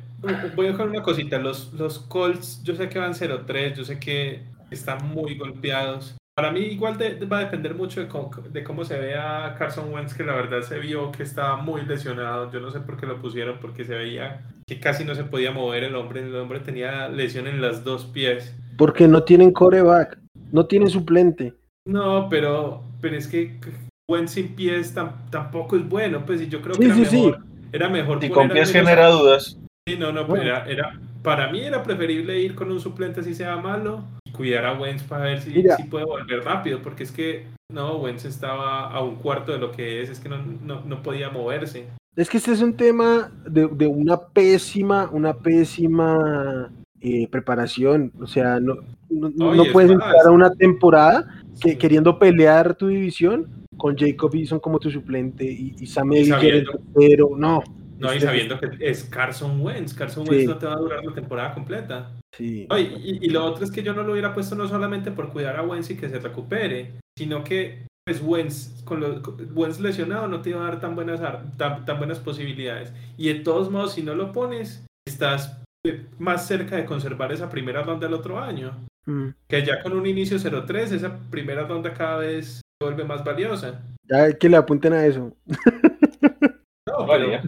voy a dejar una cosita. Los, los Colts, yo sé que van 0-3, yo sé que están muy golpeados. Para mí igual de- va a depender mucho de cómo, de cómo se vea Carson Wentz, que la verdad se vio que estaba muy lesionado. Yo no sé por qué lo pusieron, porque se veía que casi no se podía mover el hombre. El hombre tenía lesión en las dos pies. Porque no tienen coreback, no tienen suplente. No, pero, pero es que Wentz sin pies tam- tampoco es bueno. Pues y yo creo Sí, que era sí, sí. mejor. Era mejor poner con pies genera dudas. Sí, no, no, Bueno. era, era, para mí era preferible ir con un suplente si sea malo y cuidar a Wentz para ver si, si puede volver rápido, porque es que no, Wentz estaba a un cuarto de lo que es, es que no, no, no podía moverse. Es que este es un tema de, de una pésima, una pésima eh, preparación. O sea, no, no, Oye, puedes entrar a una temporada que, Sí. queriendo pelear tu división con Jacob Eason como tu suplente y, y Sam Y Ellinger en sabiendo- tercero. No. No, y Este- sabiendo que es Carson Wentz, Carson Sí. Wentz no te va a durar la temporada completa. Sí. No, y, y- lo otro es que yo no lo hubiera puesto no solamente por cuidar a Wentz y que se recupere, sino que pues Wentz, con los, Wentz lesionado no te iba a dar tan buenas, tan, tan buenas posibilidades. Y de todos modos, si no lo pones, estás eh, más cerca de conservar esa primera ronda el otro año. Mm. Que ya con un inicio 0-3, esa primera ronda cada vez se vuelve más valiosa. Ya que le apunten a eso. No, pero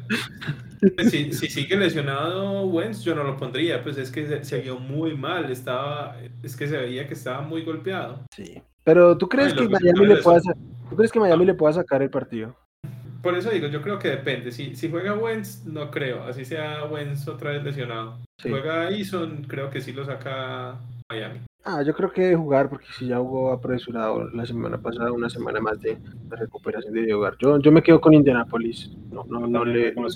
pues, si, si sigue lesionado Wentz, yo no lo pondría. Pues es que se, se vio muy mal. Estaba, es que se veía que estaba muy golpeado. Sí. Pero ¿tú crees Ay, que Miami le pueda ¿tú crees que Miami le pueda sacar el partido? por eso digo, yo creo que depende. Si, si juega Wentz, no creo. Así sea Wentz otra vez lesionado. Si juega Eason, creo que sí lo saca Miami. Ah, yo creo que debe jugar porque si ya jugó apresurado la semana pasada, una semana más de, recuperación de jugar. Yo, yo me quedo con Indianapolis. No, no, no, le, no,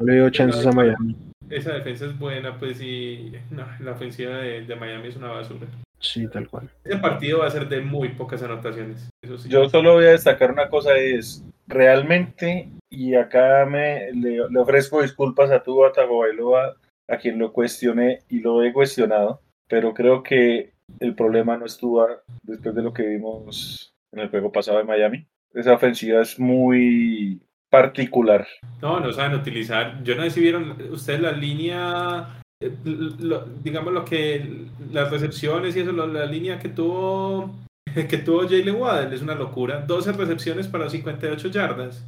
le chances a Miami. Esa defensa es buena, pues, y no, la ofensiva de, de Miami es una basura. Sí, tal cual. Ese partido va a ser de muy pocas anotaciones. Yo solo voy a destacar una cosa, es realmente, y acá me le, ofrezco disculpas a tu Tagovailoa, a quien lo cuestioné y lo he cuestionado, pero creo que el problema no estuvo después de lo que vimos en el juego pasado de Miami. Esa ofensiva es muy particular. No, no saben utilizar. Yo no sé si vieron ustedes la línea digamos lo que las recepciones y eso, la línea que tuvo que tuvo Jalen Waddell es una locura. 12 recepciones para 58 yardas.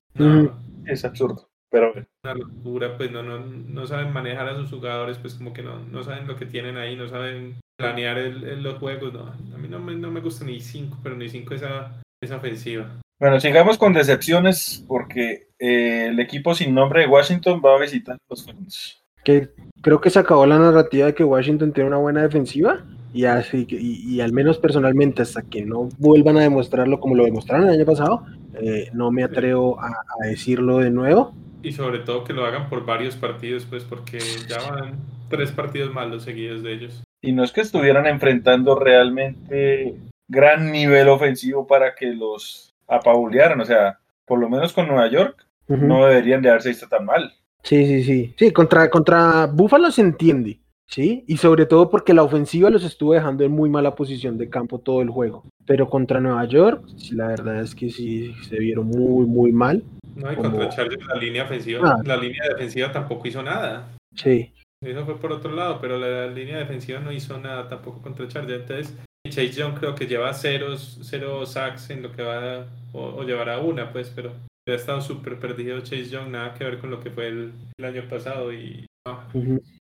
es absurdo, pero una locura, pues no, no, no saben manejar a sus jugadores, pues como que no, no saben lo que tienen ahí, no saben planear el, los juegos. No, a mí no me, no me gusta ni 5, pero ni 5 esa, esa ofensiva. Bueno, sigamos con decepciones porque eh, el equipo sin nombre de Washington va a visitar los Falcons que creo que se acabó la narrativa de que Washington tiene una buena defensiva y así y, al menos personalmente hasta que no vuelvan a demostrarlo como lo demostraron el año pasado eh, no me atrevo a, decirlo de nuevo y sobre todo que lo hagan por varios partidos pues porque ya van tres partidos malos seguidos de ellos y no es que estuvieran enfrentando realmente gran nivel ofensivo para que los apabulearan o sea por lo menos con Nueva York no deberían de haberse visto tan mal Sí, sí, sí. Sí, contra, contra Búfalo se entiende, ¿sí? Y sobre todo porque la ofensiva los estuvo dejando en muy mala posición de campo todo el juego. Pero contra Nueva York, la verdad es que sí se vieron muy, muy mal. No, y contra Chargers la línea ofensiva, ah. la línea defensiva tampoco hizo nada. Sí. Eso fue por otro lado, pero la, línea defensiva no hizo nada tampoco contra Chargers. Entonces, Chase Young creo que lleva cero, cero sacks en lo que va, o, o llevará una, pues, pero ha estado súper perdido Chase Young, nada que ver con lo que fue el, año pasado y,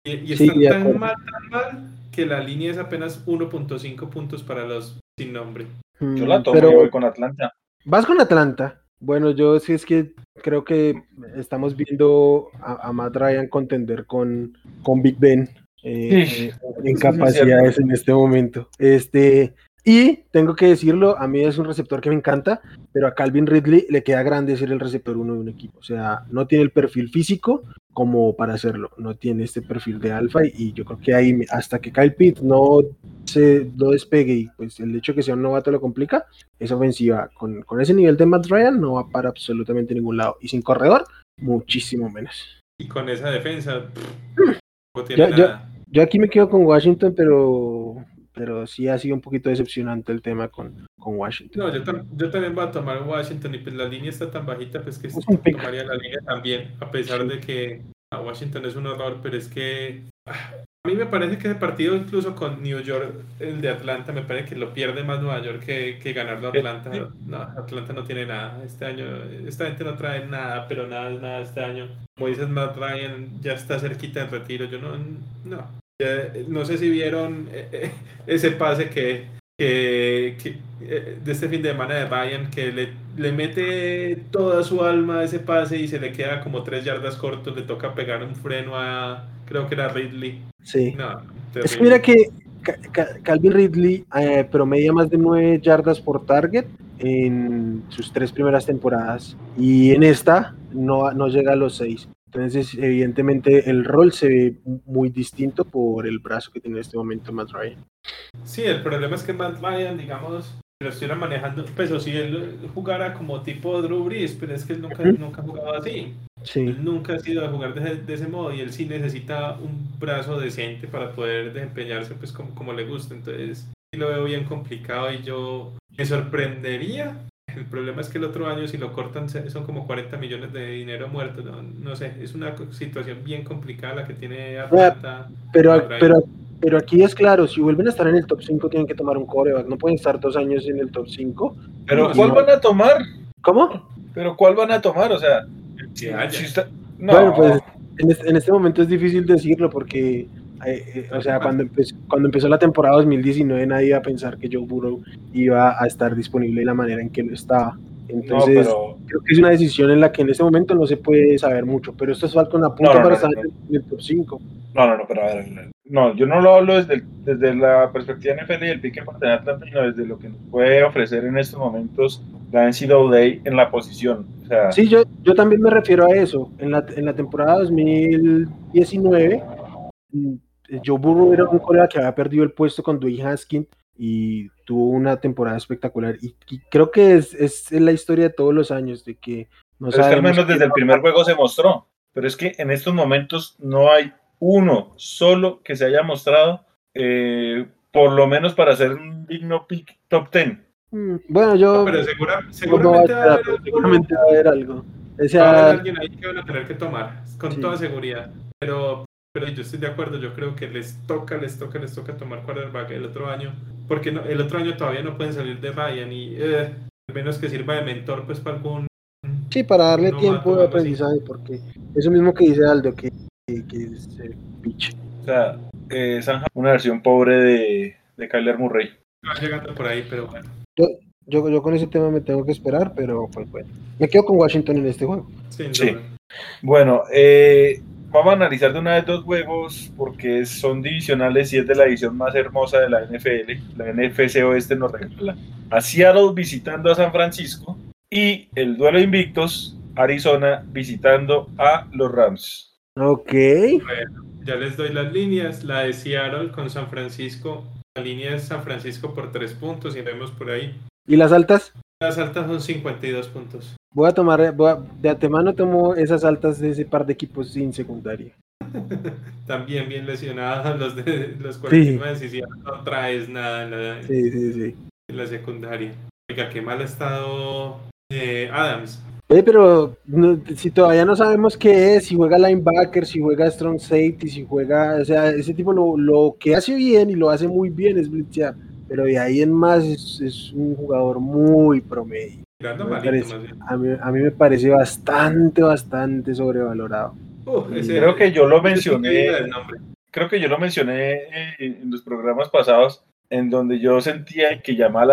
y, está tan mal, tan mal que la línea es apenas 1.5 puntos para los sin nombre. Mm, yo la tomo Pero, voy con Atlanta. ¿Vas con Atlanta? Bueno, yo sí es que creo que estamos viendo a, Matt Ryan contender con, con Big Ben eh, en capacidades en este momento. Este, y tengo que decirlo, a mí es un receptor que me encanta, pero a Calvin Ridley le queda grande ser el receptor uno de un equipo. O sea, no tiene el perfil físico como para hacerlo, no tiene este perfil de alfa y yo creo que ahí hasta que Kyle Pitt no se no despegue y pues el hecho de que sea un novato lo complica, esa ofensiva con, ese nivel de Matt Ryan no va para absolutamente ningún lado y sin corredor, muchísimo menos. Y con esa defensa, yo aquí me quedo con Washington, pero pero sí ha sido un poquito decepcionante el tema con, con Washington. No, yo, yo, también voy a tomar Washington y pues la línea está tan bajita, pues que es tomaría la línea también, a pesar de que a Washington es un horror, pero es que ah, a mí me parece que ese partido incluso con New York, el de Atlanta, me parece que lo pierde más Nueva York que, que ganarlo Atlanta. No, Atlanta no tiene nada. Este año, esta gente no trae nada, pero nada, nada este año. Como dices, Matt Ryan ya está cerquita del retiro. Yo no, no, no sé si vieron eh, eh, ese pase que, que, eh, de este fin de semana de Ryan, que le, le, mete toda su alma a ese pase y se le queda como tres yardas cortos, le toca pegar un freno a, creo que era Ridley. Sí. es mira que Calvin Ridley promedia más de nueve yardas por target en sus tres primeras temporadas y en esta no, no llega a los seis. Entonces, evidentemente, el rol se ve muy distinto por el brazo que tiene en este momento Matt Ryan. Sí, el problema es que Matt Ryan, digamos, lo estuviera manejando, pues o si él jugara como tipo Drew Brees, pero es que él nunca, nunca ha jugado así. Sí. Él nunca ha sido a jugar de, ese modo y él sí necesita un brazo decente para poder desempeñarse pues como, como le gusta. Entonces, sí lo veo bien complicado y yo me sorprendería el problema es que el otro año si lo cortan son como 40 millones de dinero muerto. No, sé, es una situación bien complicada la que tiene Atlanta. Pero, pero, pero aquí es claro, si vuelven a estar en el top 5 tienen que tomar un coreback. No pueden estar dos años en el top 5. Pero ¿cuál van a tomar? ¿Cómo? Pero ¿cuál van a tomar? O sea, Bueno, pues en este, en este momento es difícil decirlo porque eh, eh, o sea, cuando empezó, cuando empezó la temporada 2019 nadie iba a pensar que Joe Burrow iba a estar disponible de la manera en que lo estaba. Entonces, creo que es una decisión en la que en este momento no se puede saber mucho, pero esto es Falcon a punto para estar en el top 5. No, no, no, pero a ver, no, yo no lo hablo desde, desde la perspectiva NFL y el pique para tener Atlanta, sino desde lo que nos puede ofrecer en estos momentos la NCAA en la posición. O sea, sí, yo, yo también me refiero a eso. En la, en la temporada 2019, mm, Joe Burrow era un colega que había perdido el puesto con Dwayne Haskins y tuvo una temporada espectacular. Y, creo que es, es, la historia de todos los años, de que no pero al menos desde el primer juego se mostró. Pero es que en estos momentos no hay uno solo que se haya mostrado, eh, por lo menos para ser un digno pick top 10. Mm, bueno, yo. pero seguramente, va, a haber, seguramente va a haber algo. va a haber alguien ahí que van a tener que tomar, con toda seguridad. Pero, pero yo estoy de acuerdo, yo creo que les toca, les toca, les toca tomar quarterback el otro año, porque no, el otro año todavía no pueden salir de Ryan y eh, al menos que sirva de mentor pues para algún. Sí, para darle tiempo de aprendizaje, porque eso mismo que dice Aldo, que que, es el pitch. O sea, eh, una versión pobre de, de Kyler Murray. Va llegando por ahí, pero bueno. Yo, yo, yo, con ese tema me tengo que esperar, pero pues bueno. Me quedo con Washington en este juego. sí. Bueno, eh, vamos a analizar de una vez dos juegos porque son divisionales y es de la división más hermosa de la NFL. La NFC Oeste nos regala a Seattle visitando a San Francisco y el duelo invictos Arizona visitando a los Rams. Ok. ya les doy las líneas. La de Seattle con San Francisco. La línea es San Francisco por tres puntos y vemos por ahí. ¿Y las altas? Las altas son 52 puntos. Voy a tomar, de antemano tomo esas altas de ese par de equipos sin secundaria. También bien lesionados los de los 49 sí. no traes nada en la, sí, sí, sí. En la secundaria. Oiga, qué mal ha estado eh, Adams pero si todavía no sabemos qué es, si juega linebacker, si juega strong safety, si juega, o sea, ese tipo lo, lo que hace bien y lo hace muy bien es blitzear, pero de ahí en más es, un jugador muy promedio. A, mí, a, mí, me parece bastante, bastante sobrevalorado. creo que yo lo mencioné, creo que yo lo mencioné en los programas pasados, en donde yo sentía que Jamal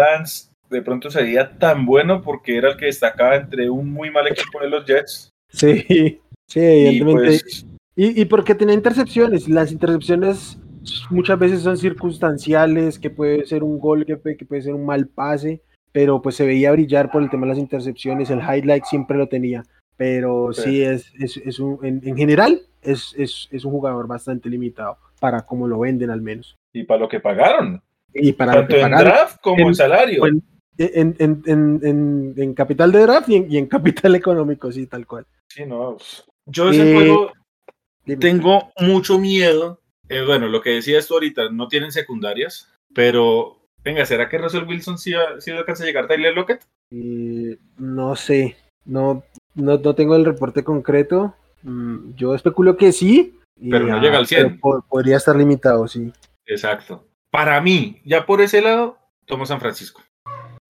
de pronto sería tan bueno porque era el que destacaba entre un muy mal equipo de los Jets. Sí, sí, evidentemente. Pues, y, porque tenía intercepciones. Las intercepciones muchas veces son circunstanciales, que puede ser un gol, que puede, ser un mal pase, pero pues se veía brillar por el tema de las intercepciones. El highlight siempre lo tenía. Pero sí, es, es, un, en, general es, es, un jugador bastante limitado para cómo lo venden al menos. Y para lo que pagaron. Y para Tanto en draft como en, salario en, en, en, en, capital de draft y en, capital económico, sí, tal cual. Sí, no. Yo ese eh, juego tengo mucho miedo. Eh, bueno, lo que decía esto ahorita, no tienen secundarias, pero venga, ¿será que Russell Wilson sí, sí alcanza a llegar a Tyler Lockett? Eh, no sé, no, no, no, tengo el reporte concreto. Mm, yo especulo que sí. Pero no llega al 100. podría estar limitado, sí. Exacto. Para mí, ya por ese lado, tomo San Francisco.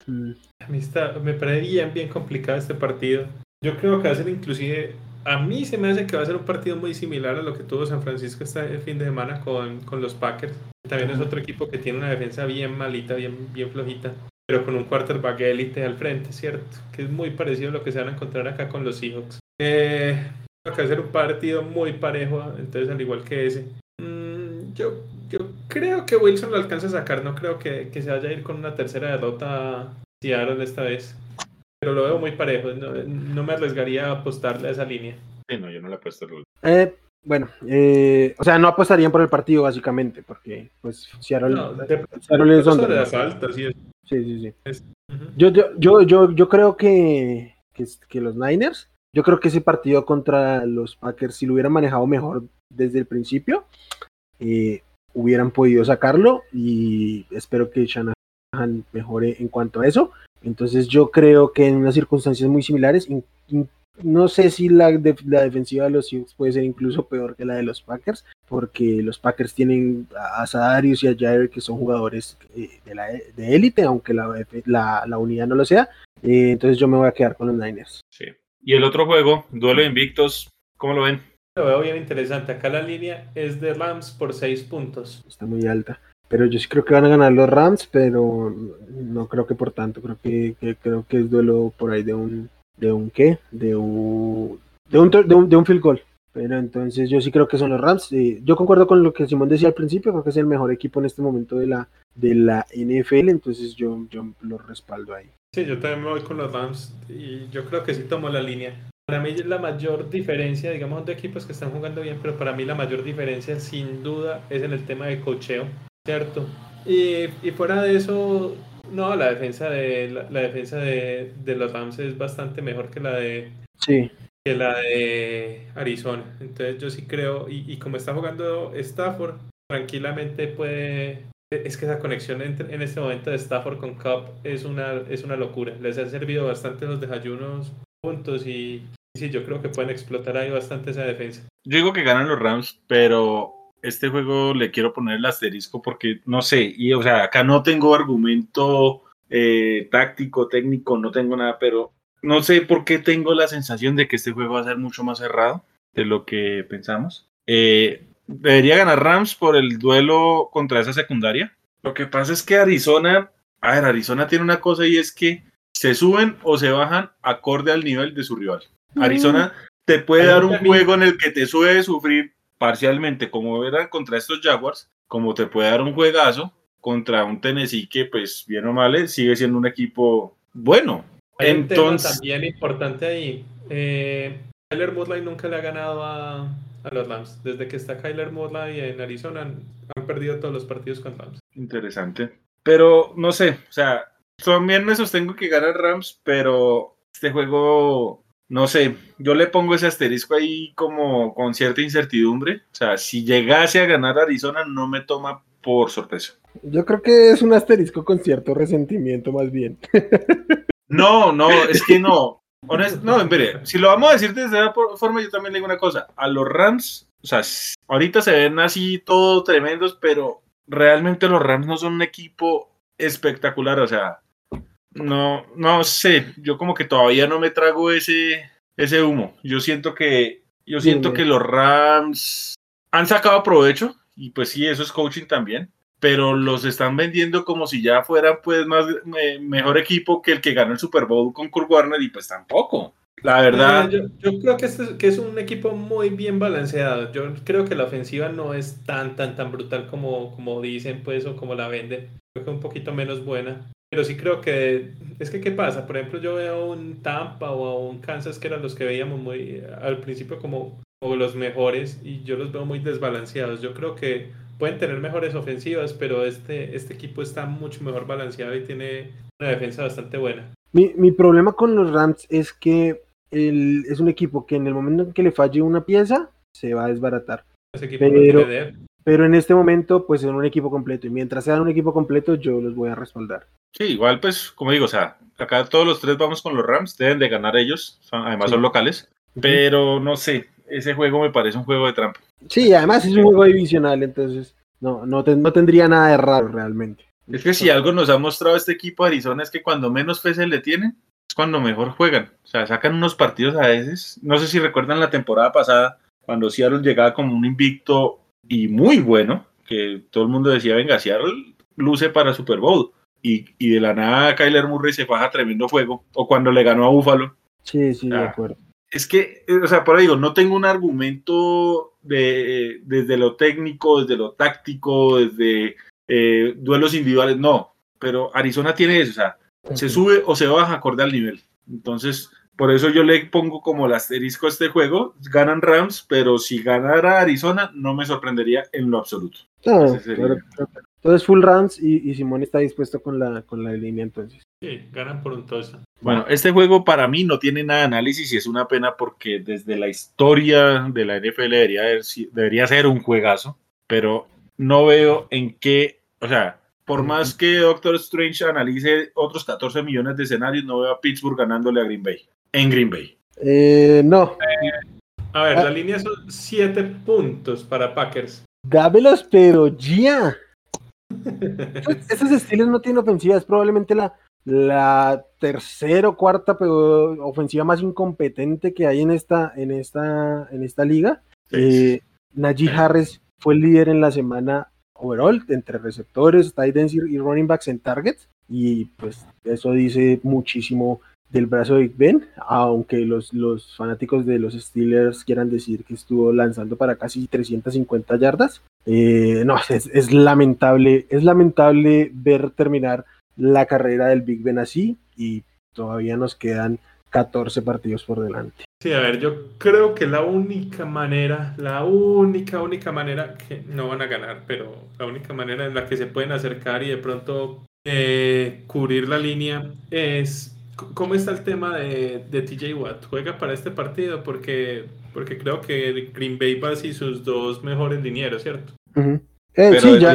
A mí está, me parece bien, bien complicado este partido. Yo creo que va a ser inclusive, a mí se me hace que va a ser un partido muy similar a lo que tuvo San Francisco este fin de semana con, con los Packers. También es otro equipo que tiene una defensa bien malita, bien, bien flojita, pero con un quarterback élite al frente, ¿cierto? Que es muy parecido a lo que se van a encontrar acá con los Seahawks. Eh, va a ser un partido muy parejo, entonces al igual que ese. Mm, yo yo creo que Wilson lo alcanza a sacar, no creo que, se vaya a ir con una tercera derrota Seattle esta vez. Pero lo veo muy parejo, no, me arriesgaría a apostarle a esa línea. Sí, no, yo no le apuesto. Eh, bueno, eh, o sea, no apostarían por el partido básicamente, porque pues Seattle, no, Seattle es donde... las altas, sí, sí, sí. sí. yo, yo, yo, yo, creo que, que, que los Niners, yo creo que ese partido contra los Packers, si lo hubieran manejado mejor desde el principio, eh, hubieran podido sacarlo y espero que Shanahan mejore en cuanto a eso. Entonces yo creo que en unas circunstancias muy similares, no sé si la, la defensiva de los Seahawks puede ser incluso peor que la de los Packers, porque los Packers tienen a Sadarius y a Jair que son jugadores eh, de élite, aunque la, la, unidad no lo sea. Eh, entonces yo me voy a quedar con los Niners. Sí. Y el otro juego, duelo de invictos, ¿cómo lo ven? Lo veo bien interesante. Acá la línea es de Rams por 6 puntos. Está muy alta. Pero yo sí creo que van a ganar los Rams, pero no creo que por tanto, creo que, creo que es duelo por ahí de un de un qué, de un de un, de un, field goal. Pero entonces yo sí creo que son los Rams. Yo concuerdo con lo que Simón decía al principio, creo que es el mejor equipo en este momento de la, de la NFL, entonces yo, yo lo respaldo ahí. Sí, yo también me voy con los Rams y yo creo que sí tomo la línea. Para mí la mayor diferencia, digamos, de equipos que están jugando bien, pero para mí la mayor diferencia sin duda es en el tema de cocheo, ¿cierto? Y, y fuera de eso, no, la defensa de la, defensa de, de, los Rams es bastante mejor que la de sí. que la de Arizona. Entonces yo sí creo, y, y como está jugando Stafford, tranquilamente puede es que esa conexión entre, en este momento de Stafford con Cup es una, es una locura. Les han servido bastante los desayunos juntos y, y sí, yo creo que pueden explotar ahí bastante esa defensa. Yo digo que ganan los Rams, pero este juego le quiero poner el asterisco porque no sé, y o sea, acá no tengo argumento eh, táctico, técnico, no tengo nada, pero no sé por qué tengo la sensación de que este juego va a ser mucho más cerrado de lo que pensamos. Eh, debería ganar Rams por el duelo contra esa secundaria. Lo que pasa es que Arizona, a ver, Arizona tiene una cosa y es que se suben o se bajan acorde al nivel de su rival. Arizona te puede dar un juego en el que te sube de sufrir parcialmente, como era contra estos Jaguars, como te puede dar un juegazo contra un Tennessee que, pues, bien o mal, sigue siendo un equipo bueno. Hay Entonces, un tema también importante ahí. Eh, Tyler Mudley nunca le ha ganado a, a los Rams. Desde que está Kyler Murray en Arizona han, han, perdido todos los partidos con Rams. Interesante. Pero no sé, o sea, también me sostengo que gana Rams, pero este juego, no sé, yo le pongo ese asterisco ahí como con cierta incertidumbre. O sea, si llegase a ganar Arizona, no me toma por sorpresa. Yo creo que es un asterisco con cierto resentimiento más bien. No, no, es que no. Honest, no, mire, si lo vamos a decir de esa forma, yo también le digo una cosa. A los Rams, o sea, ahorita se ven así todo tremendos, pero realmente los Rams no son un equipo espectacular. O sea, no, no sé, yo como que todavía no me trago ese, ese humo. Yo siento que, yo siento que los Rams han sacado provecho, y pues sí, eso es coaching también pero los están vendiendo como si ya fueran pues más eh, mejor equipo que el que ganó el Super Bowl con Kurt Warner y pues tampoco. La verdad. Yo, yo, creo que, este, que es un equipo muy bien balanceado. Yo creo que la ofensiva no es tan, tan, tan brutal como, como dicen, pues, o como la venden. Creo que es un poquito menos buena. Pero sí creo que. Es que, ¿qué pasa? Por ejemplo, yo veo un Tampa o un Kansas que eran los que veíamos muy al principio como, como los mejores y yo los veo muy desbalanceados. Yo creo que pueden tener mejores ofensivas, pero este, este equipo está mucho mejor balanceado y tiene una defensa bastante buena. Mi, mi problema con los Rams es que el, es un equipo que en el momento en que le falle una pieza, se va a desbaratar. Pero, pero, en este momento, pues es un equipo completo. Y mientras sean un equipo completo, yo los voy a respaldar. Sí, igual, pues, como digo, o sea, acá todos los tres vamos con los Rams, deben de ganar ellos, son, además sí. son locales. Pero no sé, ese juego me parece un juego de trampa. Sí, además es un juego divisional, entonces no, no, te, no tendría nada de raro realmente. Es que si algo nos ha mostrado este equipo de Arizona es que cuando menos fe se le tiene, es cuando mejor juegan. O sea, sacan unos partidos a veces. No sé si recuerdan la temporada pasada, cuando Seattle llegaba como un invicto y muy bueno, que todo el mundo decía, venga, Seattle luce para Super Bowl. Y, y de la nada Kyler Murray se baja tremendo fuego. O cuando le ganó a Buffalo. Sí, sí, de acuerdo es que, o sea, por ahí digo, no tengo un argumento de, desde lo técnico, desde lo táctico, desde eh, duelos individuales, no, pero Arizona tiene eso, o sea, se sube o se baja acorde al nivel. Entonces, por eso yo le pongo como el asterisco a este juego, ganan Rams, pero si ganara Arizona, no me sorprendería en lo absoluto. No, claro, entonces full Rams y, y, Simón está dispuesto con la, con la línea entonces. Sí, ganan por un touchdown. Bueno, este juego para mí no tiene nada de análisis y es una pena porque desde la historia de la NFL debería, debería ser un juegazo, pero no veo en qué, o sea, por más que Doctor Strange analice otros 14 millones de escenarios, no veo a Pittsburgh ganándole a Green Bay. En Green Bay. Eh, no. Eh, a ver, ah. la línea son 7 puntos para Packers. Dámelos, pero ya. Esos estilos no tienen ofensiva, es probablemente la, la tercera o cuarta ofensiva más incompetente que hay en esta, en esta, en esta liga. Eh, Najee Harris fue el líder en la semana overall, entre receptores, tight ends y running backs en targets. Y pues eso dice muchísimo del brazo de Big Ben, aunque los, los fanáticos de los Steelers quieran decir que estuvo lanzando para casi 350 yardas. Eh, no, es, es, lamentable, es lamentable ver terminar la carrera del Big Ben así y todavía nos quedan 14 partidos por delante. Sí, a ver, yo creo que la única manera, la única, única manera que no van a ganar, pero la única manera en la que se pueden acercar y de pronto eh, cubrir la línea es ¿Cómo está el tema de, de, TJ Watt? ¿Juega para este partido? Porque, porque creo que Green Bay va así sus dos mejores linieros, ¿cierto? eh, sí, ya,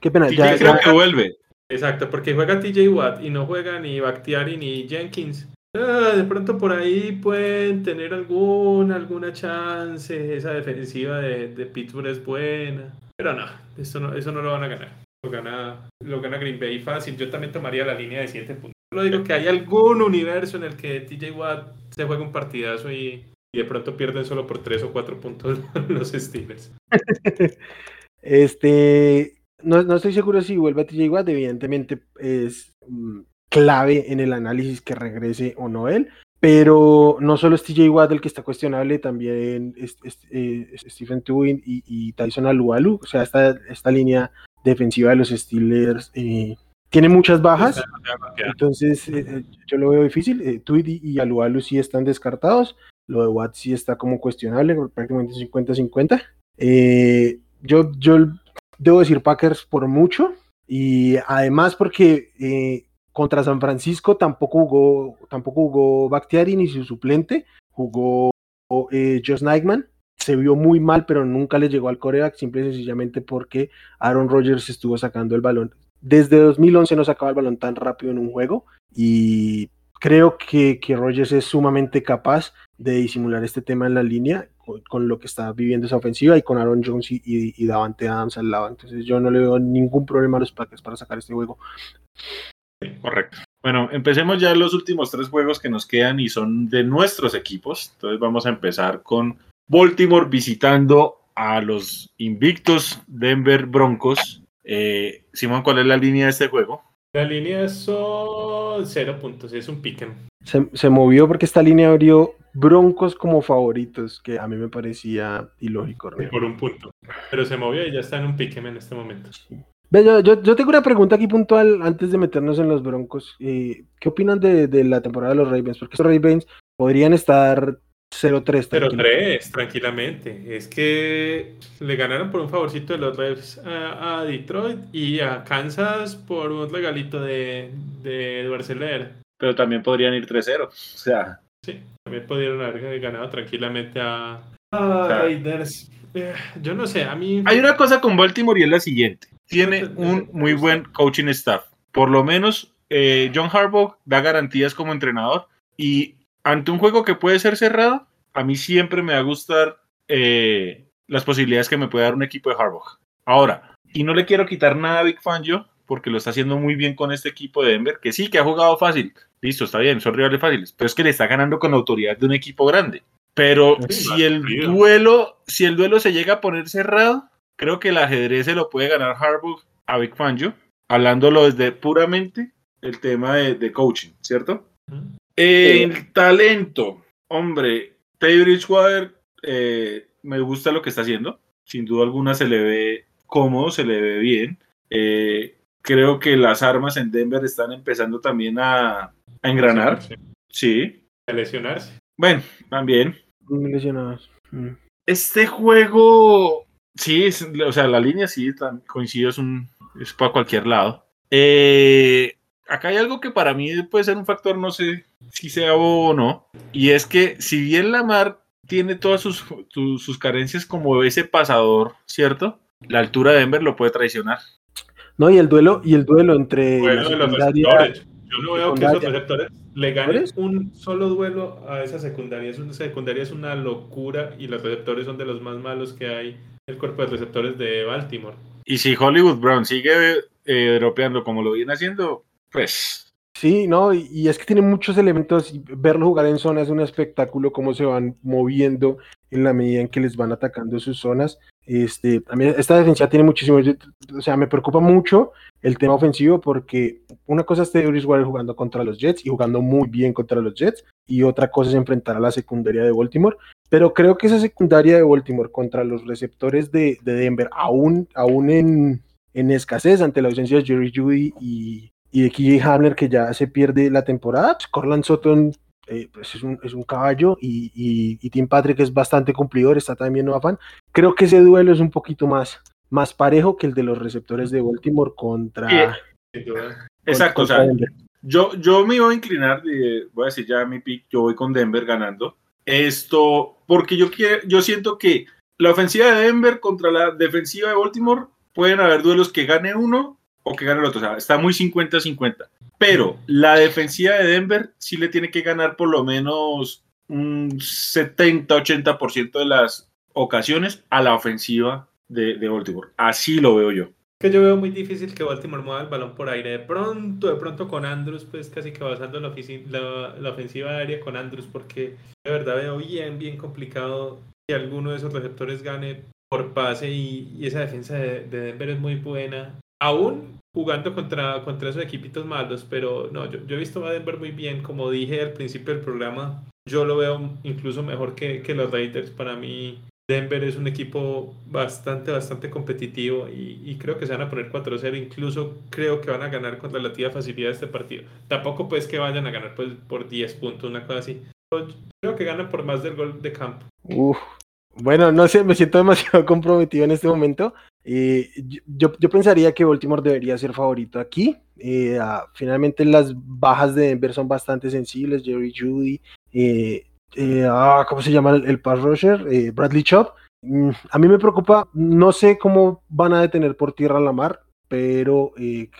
qué pena, TJ ya, creo ya- que vuelve. Exacto, porque juega TJ Watt y no juega ni Bakhtiari ni Jenkins. Ah, de pronto por ahí pueden tener alguna, alguna chance. Esa defensiva de, de Pittsburgh es buena. Pero no, eso no, eso no lo van a ganar. Lo gana, lo gana Green Bay fácil. Yo también tomaría la línea de 7 puntos. Solo digo que hay algún universo en el que TJ Watt se juega un partidazo y, de pronto pierden solo por 3 o 4 puntos los Steelers. Este, no, no estoy seguro si vuelve a TJ Watt, evidentemente es mm, clave en el análisis que regrese o no él, pero no solo es TJ Watt el que está cuestionable, también eh, Stephen Tuin y, y Tyson Alualu, o sea, esta, esta línea defensiva de los Steelers eh, tiene muchas bajas, entonces eh, eh, yo lo veo difícil, eh, Tuit y, Alualu sí están descartados, lo de Watt sí está como cuestionable, prácticamente 50-50. Eh, yo, yo debo decir Packers por mucho. Y además porque contra San Francisco tampoco jugó tampoco jugó Bakhtiari ni su suplente. Jugó Josh Nightman. Se vio muy mal pero nunca le llegó al coreback simple y sencillamente porque Aaron Rodgers estuvo sacando el balón desde 2011 no sacaba el balón tan rápido en un juego y creo que, que Rodgers es sumamente capaz de disimular este tema en la línea con, lo que está viviendo esa ofensiva y con Aaron Jones y Davante Adams al lado. Entonces yo no le veo ningún problema a los Packers para sacar este juego. Correcto. Bueno, empecemos ya los últimos tres juegos que nos quedan y son de nuestros equipos. Entonces vamos a empezar con Baltimore visitando a los invictos Denver Broncos. Eh, Simón, ¿cuál es la línea de este juego? La línea son 0 puntos, es un piquen. Se, se movió porque esta línea abrió Broncos como favoritos, que a mí me parecía ilógico. realmente. por un punto. Pero se movió y ya está en un piquen en este momento. Ve, Yo, yo- yo tengo una pregunta aquí puntual antes de meternos en los Broncos. Eh, ¿Qué opinan de, de la temporada de los Ravens? Porque estos Ravens podrían estar 0-3. tranquilo. 0-3, tranquilamente. Es que le ganaron por un favorcito de los Revs a, a Detroit y a Kansas por un regalito de, de Edward Seller. Pero también podrían ir 3-0. O sea, Sí, también pudieron haber ganado tranquilamente a, a. Raiders. Eh, yo no sé, a mí. hay una cosa con Baltimore y es la siguiente. Tiene un muy buen coaching staff. Por lo menos eh, John Harbaugh da garantías como entrenador y ante un juego que puede ser cerrado, a mí siempre me va a gustar eh, las posibilidades que me puede dar un equipo de Harbaugh. Ahora, y no le quiero quitar nada a Big Fangio porque lo está haciendo muy bien con este equipo de Denver, que sí, que ha jugado fácil. Listo, está bien, son rivales fáciles, pero es que le está ganando con autoridad de un equipo grande. Pero Sí, si el duelo, si el duelo se llega a poner cerrado, creo que el ajedrez se lo puede ganar Harbaugh a Big Fangio, hablándolo desde puramente el tema de, de coaching, ¿cierto? El talento, hombre, Teddy Bridgewater, eh, me gusta lo que está haciendo. Sin duda alguna se le ve cómodo, se le ve bien. Eh, creo que las armas en Denver están empezando también a, a engranar. Sí. A lesionarse. Bueno, también. Muy lesionados. Mm. Este juego, sí, es- o sea, la línea sí, coincido, es, un, es para cualquier lado. Eh, acá hay algo que para mí puede ser un factor, no sé si sea bobo o no, y es que si bien Lamar tiene todas sus, tu- sus carencias como ese pasador, ¿cierto? La altura de Denver lo puede traicionar. No, y el duelo, y el duelo entre de los secundaria- receptores. Yo no veo que esos receptores le ganen un solo duelo a esa secundaria. Es una secundaria es una locura y los receptores son de los más malos que hay el cuerpo de receptores de Baltimore. Y si Hollywood Brown sigue eh, dropeando como lo viene haciendo, pues Sí, no, y, es que tiene muchos elementos. verlo jugar en zona es un espectáculo, cómo se van moviendo en la medida en que les van atacando sus zonas. Este, a mí esta defensiva tiene muchísimo, o sea, me preocupa mucho el tema ofensivo porque una cosa es Teddy Bridgewater jugando contra los Jets y jugando muy bien contra los Jets y otra cosa es enfrentar a la secundaria de Baltimore, pero creo que esa secundaria de Baltimore contra los receptores de, de Denver, aún, aún en, escasez ante la ausencia de Jerry Judy y, y de KJ Hamler que ya se pierde la temporada, pues Corland Sutton eh, pues es, un, es un caballo y, y, y, Tim Patrick es bastante cumplidor, está también no afán. Creo que ese duelo es un poquito más, más parejo que el de los receptores de Baltimore contra... Exacto, contra o sea, yo, yo me iba a inclinar, voy a decir ya mi pick, yo voy con Denver ganando. Esto, porque yo, quiero, yo siento que la ofensiva de Denver contra la defensiva de Baltimore pueden haber duelos que gane uno o que gane el otro. O sea, está muy 50-50. Pero la defensiva de Denver sí le tiene que ganar por lo menos un 70-80% de las ocasiones a la ofensiva de, de Baltimore. Así lo veo yo que yo veo muy difícil que Baltimore mueva el balón por aire. De pronto, de pronto con Andrews, pues casi que basando la, la, la ofensiva aérea con Andrews, porque de verdad veo bien, bien complicado que alguno de esos receptores gane por pase y, esa defensa de, Denver es muy buena. Aún jugando contra, contra esos equipitos malos, pero no, yo, he visto a Denver muy bien, como dije al principio del programa, yo lo veo incluso mejor que, que los Raiders. Para mí, Denver es un equipo bastante, bastante competitivo y, creo que se van a poner 4-0. Incluso creo que van a ganar con relativa facilidad este partido. Tampoco pues que vayan a ganar pues, por 10 puntos, una cosa así. creo que ganan por más del gol de campo. Bueno, no sé, me siento demasiado comprometido en este momento. Eh, yo, yo, pensaría que Baltimore debería ser favorito aquí. Eh, ah, finalmente las bajas de Denver son bastante sensibles. Jerry Judy, eh, ah, ¿cómo se llama el, pass rusher? Bradley Chop. Mm, a mí me preocupa, no sé cómo van a detener por tierra la mar, pero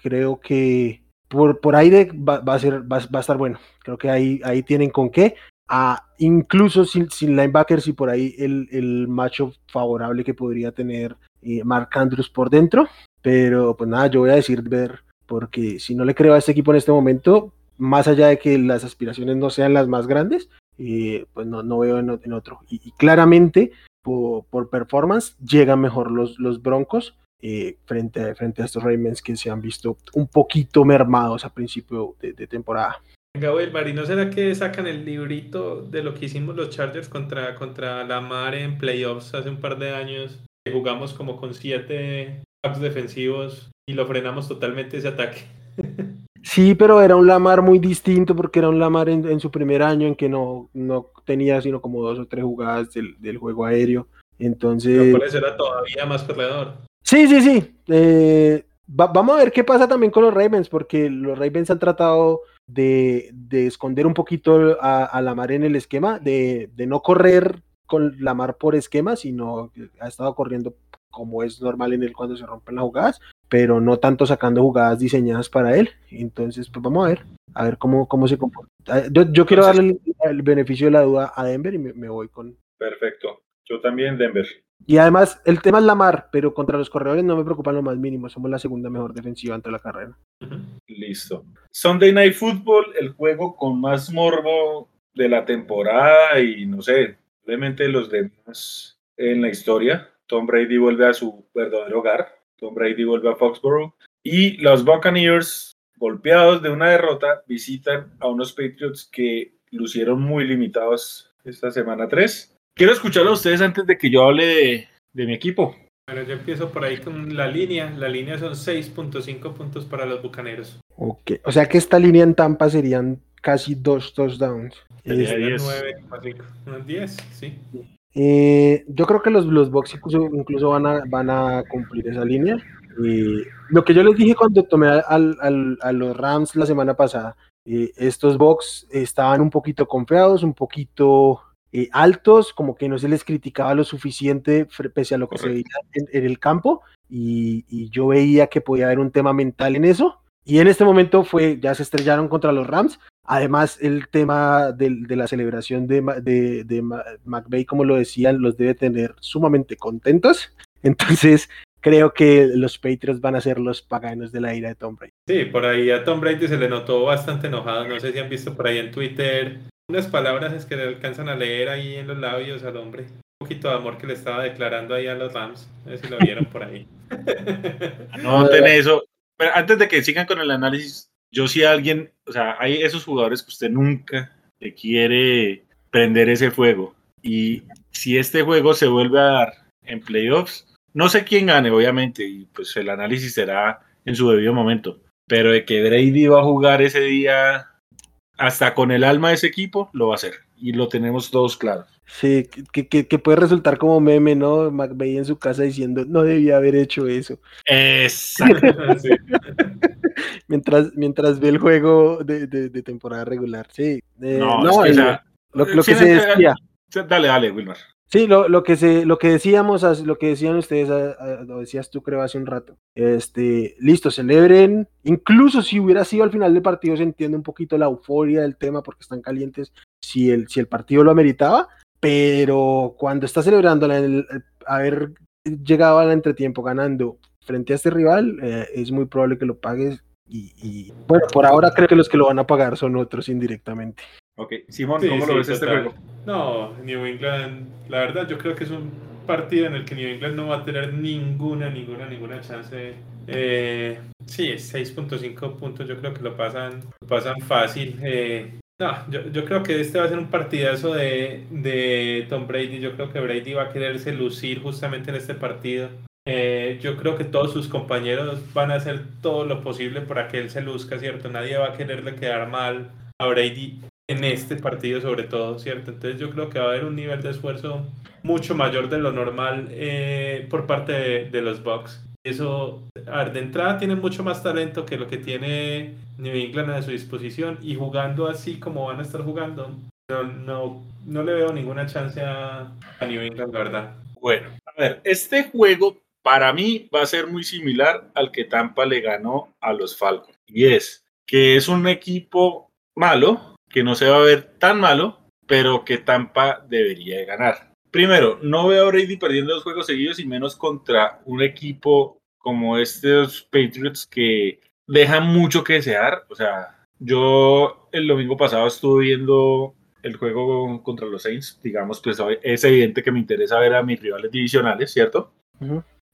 creo que por, por aire va, a ser, va, a estar bueno. Creo que ahí, ahí tienen con qué. Ah, incluso sin, sin linebackers y por ahí el, el macho favorable que podría tener Mark Andrews por dentro. Pero pues nada, yo voy a decir ver, porque si no le creo a este equipo en este momento, más allá de que las aspiraciones no sean las más grandes, eh, pues no, no veo en, otro. Y, claramente, por, por, performance, llegan mejor los, los Broncos eh, frente, a, frente a estos Ravens que se han visto un poquito mermados a principio de, temporada. Venga, Wilmar, ¿y no será que sacan el librito de lo que hicimos los Chargers contra, contra la Mar en playoffs hace un par de años? Jugamos como con siete backs defensivos y lo frenamos totalmente ese ataque. Sí, pero era un Lamar muy distinto porque era un Lamar en, su primer año en que no, no tenía sino como dos o tres jugadas del, del juego aéreo. Entonces. Pero por eso era todavía más corredor. Sí, sí, sí. Eh, vamos a ver qué pasa también con los Ravens, porque los Ravens han tratado de, de esconder un poquito a, a, Lamar en el esquema, de, de no correr con Lamar por esquema, sino ha estado corriendo como es normal en él cuando se rompen las jugadas pero no tanto sacando jugadas diseñadas para él. Entonces, pues vamos a ver, a ver cómo, cómo se comporta. Ah, yo, quiero darle el, beneficio de la duda a Denver y me, voy con. Perfecto. Yo también, Denver. Y además, el tema es la mar, pero contra los corredores no me preocupan lo más mínimo. Somos la segunda mejor defensiva ante la carrera. Listo. Sunday Night Football, el juego con más morbo de la temporada y no sé, realmente los demás en la historia. Tom Brady vuelve a su verdadero hogar Tom Brady vuelve a Foxborough. Y los Buccaneers, golpeados de una derrota, visitan a unos Patriots que lucieron muy limitados esta semana 3. Quiero escucharlo a ustedes antes de que yo hable de, mi equipo. Bueno, yo empiezo por ahí con la línea. La línea son 6.5 puntos para los Bucaneros. Ok, o sea que esta línea en Tampa serían casi dos touchdowns. Sería 9,5. 10, sí. Eh, yo creo que los, los Bucks incluso, van, a, van a cumplir esa línea. Y lo que yo les dije cuando tomé al, al, a los Rams la semana pasada, eh, estos Bucks estaban un poquito confiados, un poquito eh, altos, como que no se les criticaba lo suficiente pese a lo que se veía en, en el campo. Y, y, yo veía que podía haber un tema mental en eso. Y en este momento fue, ya se estrellaron contra los Rams, Además, el tema de, la celebración de, de, de McVeigh, como lo decían, los debe tener sumamente contentos. Entonces, creo que los Patriots van a ser los paganos de la ira de Tom Brady. Sí, por ahí a Tom Brady se le notó bastante enojado. No sé si han visto por ahí en Twitter unas palabras que le alcanzan a leer ahí en los labios al hombre. poquito de amor que le estaba declarando ahí a los Rams. A ver si lo vieron por ahí. No tenés eso. Pero antes de que sigan con el análisis, yo a alguien, o sea, hay esos jugadores que usted nunca le quiere prender ese fuego. Y si este juego se vuelve a dar en playoffs, no sé quién gane, obviamente, y pues el análisis será en su debido momento. Pero de que Brady va a jugar ese día hasta con el alma de ese equipo, lo va a hacer. Y lo tenemos todos claros. Sí, que, que, que puede resultar como meme, ¿no? McVeigh en su casa diciendo, no debía haber hecho eso. Exacto. Sí. Mientras, mientras ve el juego de, de, de temporada regular, sí. Eh, No, no, es que, sea, lo, lo que se decía. Dale, dale, Wilmar. Sí, lo, lo que se, lo que decíamos, lo que decían ustedes, lo decías tú creo hace un rato. Este, listo, celebren. Incluso si hubiera sido al final del partido, se entiende un poquito la euforia del tema porque están calientes. Si el, si el partido lo ameritaba, pero cuando está celebrando la- el- el haber llegado al entretiempo ganando frente a este rival, eh, es muy probable que lo pagues. Y, y, bueno, por ahora creo que los que lo van a pagar son otros indirectamente. Ok, Simón, Sí, ¿cómo sí, lo ves este juego? No, New England, la verdad yo creo que es un partido en el que New England no va a tener ninguna, ninguna, ninguna chance. Eh, sí, 6.5 puntos yo creo que lo pasan, lo pasan fácil. Eh, no, yo, yo creo que este va a ser un partidazo de, de Tom Brady. Yo creo que Brady va a quererse lucir justamente en este partido. Eh, yo creo que todos sus compañeros van a hacer todo lo posible para que él se luzca, ¿cierto? Nadie va a quererle quedar mal a Brady en este partido sobre todo, ¿cierto? Entonces yo creo que va a haber un nivel de esfuerzo mucho mayor de lo normal eh, por parte de, los Bucks. Eso, a ver, de entrada tienen mucho más talento que lo que tiene New England a su disposición y jugando así como van a estar jugando, no, no, no le veo ninguna chance a, New England, la verdad. Bueno, a ver, este juego para mí va a ser muy similar al que Tampa le ganó a los Falcons. Y es que es un equipo malo, que no se va a ver tan malo, pero que Tampa debería de ganar. Primero, no veo a Brady perdiendo dos juegos seguidos y menos contra un equipo como estos Patriots que dejan mucho que desear. O sea, yo el domingo pasado estuve viendo el juego contra los Saints, digamos, pues es evidente que me interesa ver a mis rivales divisionales, ¿cierto?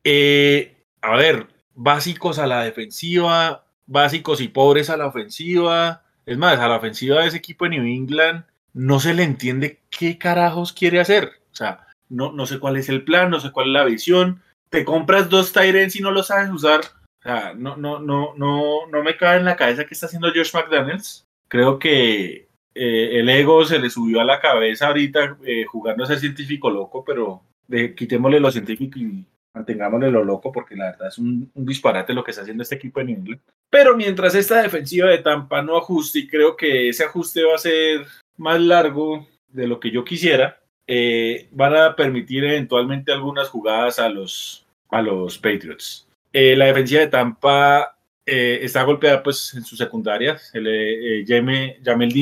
Eh, a ver, básicos a la defensiva, básicos y pobres a la ofensiva. Es más, a la ofensiva de ese equipo de New England no se le entiende qué carajos quiere hacer. O sea, no, no sé cuál es el plan, no sé cuál es la visión. Te compras dos Tyrants y no los sabes usar. Sea, no, no, no, no, no me cabe en la cabeza qué está haciendo Josh McDaniels. Creo que eh, el ego se le subió a la cabeza ahorita eh, jugando a ser científico loco, pero de- quitémosle lo científico y mantengámosle lo loco, porque la verdad es un, disparate lo que está haciendo este equipo en England. Pero mientras esta defensiva de Tampa no ajuste, y creo que ese ajuste va a ser más largo de lo que yo quisiera, eh, van a permitir eventualmente algunas jugadas a los, a los Patriots. Eh, la defensiva de Tampa eh, está golpeada pues en su secundaria. El, eh,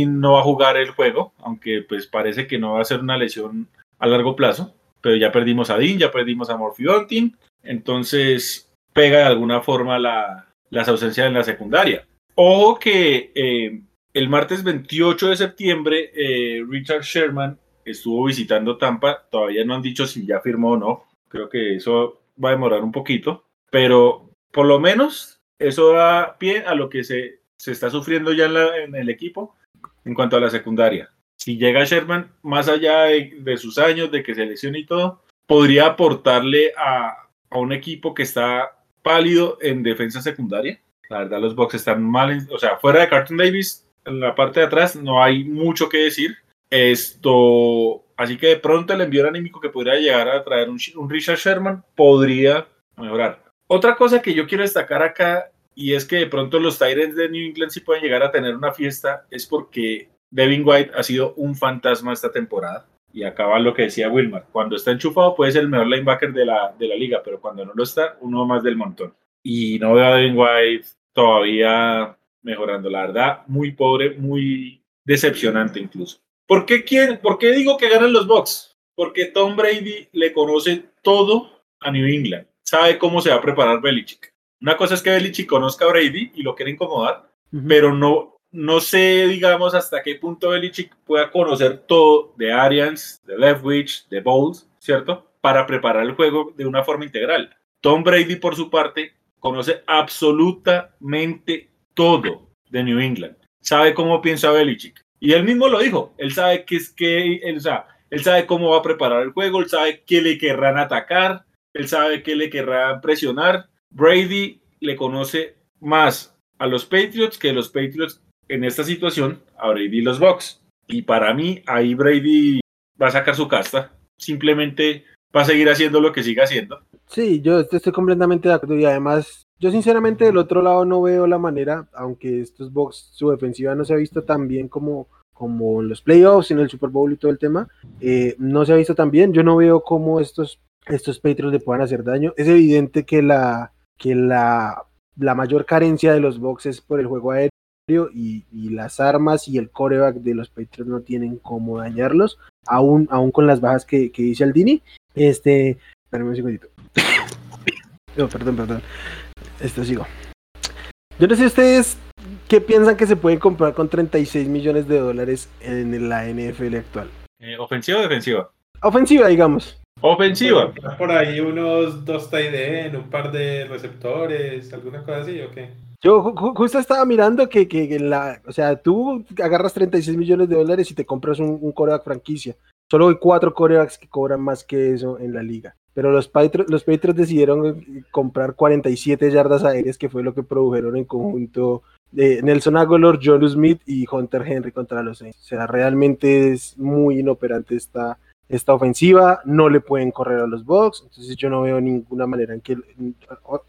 no va a jugar el juego, aunque pues parece que no va a ser una lesión a largo plazo. Pero ya perdimos a Dean, ya perdimos a Bunting. Entonces pega de alguna forma la, las ausencias en la secundaria. Ojo que eh, el martes 28 de septiembre Richard Sherman estuvo visitando Tampa. Todavía no han dicho si ya firmó o no. Creo que eso va a demorar un poquito. Pero por lo menos eso da pie a lo que se, se está sufriendo ya en, la- en el equipo en cuanto a la secundaria. Si llega Sherman, más allá de, sus años, de que se lesione y todo, podría aportarle a, a un equipo que está pálido en defensa secundaria. La verdad, los Bucks están mal, en- o sea, fuera de Carton Davis, en la parte de atrás no hay mucho que decir. Esto, así que de pronto el envío anímico que podría llegar a traer un, un Richard Sherman podría mejorar. Otra cosa que yo quiero destacar acá, y es que de pronto los Tyrants de New England sí pueden llegar a tener una fiesta, es porque Devin White ha sido un fantasma esta temporada. Y acaba lo que decía Wilmar. Cuando está enchufado puede ser el mejor linebacker de la, de la liga, pero cuando no lo está, uno más del montón. Y no veo a Devin White todavía mejorando. La verdad, muy pobre, muy decepcionante incluso. ¿Por qué, quieren, ¿Por qué digo que ganan los Bucks? Porque Tom Brady le conoce todo a New England. Sabe cómo se va a preparar Belichick. Una cosa es que Belichick conozca a Brady y lo quiere incomodar, pero no, no sé, digamos, hasta qué punto Belichick pueda conocer todo de Arians, de Leftwich, de Bowles, ¿cierto? Para preparar el juego de una forma integral. Tom Brady, por su parte, conoce absolutamente todo de New England. Sabe cómo piensa Belichick. Y él mismo lo dijo. Él sabe que es que, él, él sabe cómo va a preparar el juego, él sabe qué le querrán atacar, él sabe qué le querrán presionar. Brady le conoce más a los Patriots que los Patriots en esta situación a Brady y los Bucks. Y para mí, ahí Brady va a sacar su casta. Simplemente va a seguir haciendo lo que sigue haciendo. Sí, yo estoy completamente de acuerdo. Y además, yo sinceramente del otro lado no veo la manera, aunque estos Bucks, su defensiva no se ha visto tan bien como, como los playoffs, en el Super Bowl y todo el tema, eh, no se ha visto tan bien. Yo no veo cómo estos, estos Patriots le puedan hacer daño. Es evidente que la, que la, la mayor carencia de los Bucks es por el juego aéreo y, las armas y el coreback de los Patriots no tienen cómo dañarlos, aún, aún con las bajas que, que dice Aldini. Este, espérame un segundito. no, perdón, perdón. Esto sigo. Yo no sé ustedes qué piensan que se puede comprar con 36 millones de dólares en la NFL actual. Eh, ¿Ofensiva o defensiva? Ofensiva, digamos. Ofensiva. Por ahí unos dos tight end, un par de receptores, alguna cosa así, ¿o qué? Yo justo estaba mirando que, que, la, o sea, tú agarras 36 millones de dólares y te compras un, un coreback franquicia. Solo hay cuatro corebacks que cobran más que eso en la liga. Pero los Patriots, los Patriots decidieron comprar 47 yardas aéreas, que fue lo que produjeron en conjunto de Nelson Aguilar, John Smith y Hunter Henry contra los Saints. O sea, realmente es muy inoperante esta, esta ofensiva, no le pueden correr a los Bucks, entonces yo no veo ninguna manera en que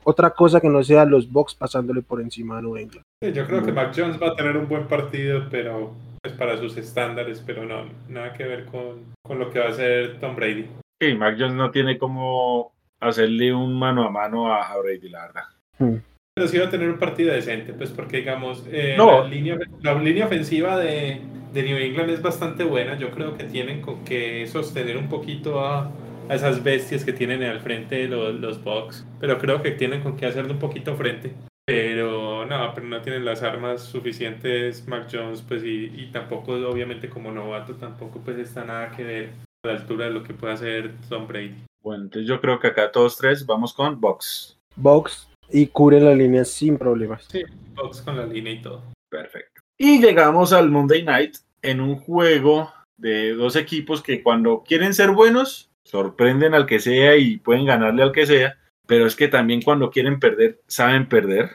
otra cosa que no sea los Bucks pasándole por encima a New England. yo creo que Mac Jones va a tener un buen partido, pero es para sus estándares, pero no, nada que ver con, con lo que va a hacer Tom Brady. Sí, Mac Jones no tiene como hacerle un mano a mano a Brady, la verdad. Hmm. Pero sí va a tener un partido decente, pues porque digamos, eh, la, línea, la línea ofensiva de, de New England es bastante buena. Yo creo que tienen que sostener un poquito a, esas bestias que tienen al frente de los, los Bucks. Pero creo que tienen con qué hacerle un poquito frente. Pero no, pero no tienen las armas suficientes Mac Jones, pues y, tampoco, obviamente, como novato, tampoco pues está nada que ver a la altura de lo que puede hacer Tom Brady. Bueno, entonces yo creo que acá todos tres vamos con Box. Box y cubre la línea sin problemas. Sí, Box con la línea y todo. Perfecto. Y llegamos al Monday Night en un juego de dos equipos que cuando quieren ser buenos, sorprenden al que sea y pueden ganarle al que sea, pero es que también cuando quieren perder, saben perder,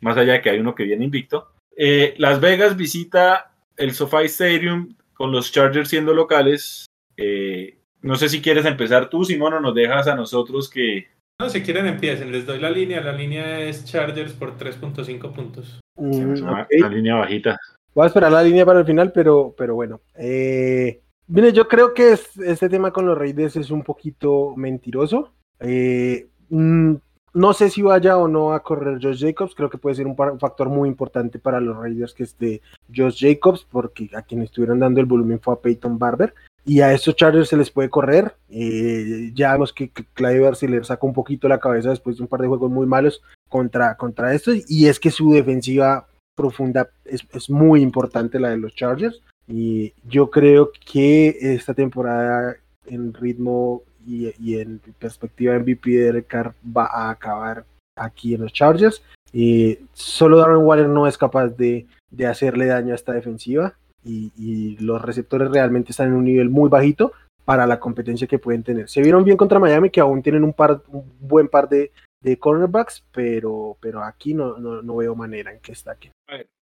más allá de que hay uno que viene invicto. Eh, Las Vegas visita el SoFi Stadium con los Chargers siendo locales. Eh, no sé si quieres empezar tú, Simón, o nos dejas a nosotros que... No, si quieren empiecen, les doy la línea. La línea es Chargers por 3.5 puntos. Mm, la línea bajita. Voy a esperar la línea para el final, pero, pero bueno. Eh, mire, yo creo que este tema con los Raiders es un poquito mentiroso. Eh, mm, no sé si vaya o no a correr Josh Jacobs. Creo que puede ser un, factor muy importante para los Raiders que esté Josh Jacobs, porque a quien estuvieron dando el volumen fue a Peyton Barber. Y a estos Chargers se les puede correr. Eh, ya vemos que, que se le sacó un poquito la cabeza después de un par de juegos muy malos contra, contra estos. Y es que su defensiva profunda es, muy importante la de los Chargers. Y yo creo que esta temporada en ritmo y, en perspectiva MVP de Carr va a acabar aquí en los Chargers. Y solo Darren Waller no es capaz de, hacerle daño a esta defensiva. Y, los receptores realmente están en un nivel muy bajito para la competencia que pueden tener. Se vieron bien contra Miami, que aún tienen un, par, un buen par de, de cornerbacks, pero, pero aquí no, no, veo manera en que está aquí.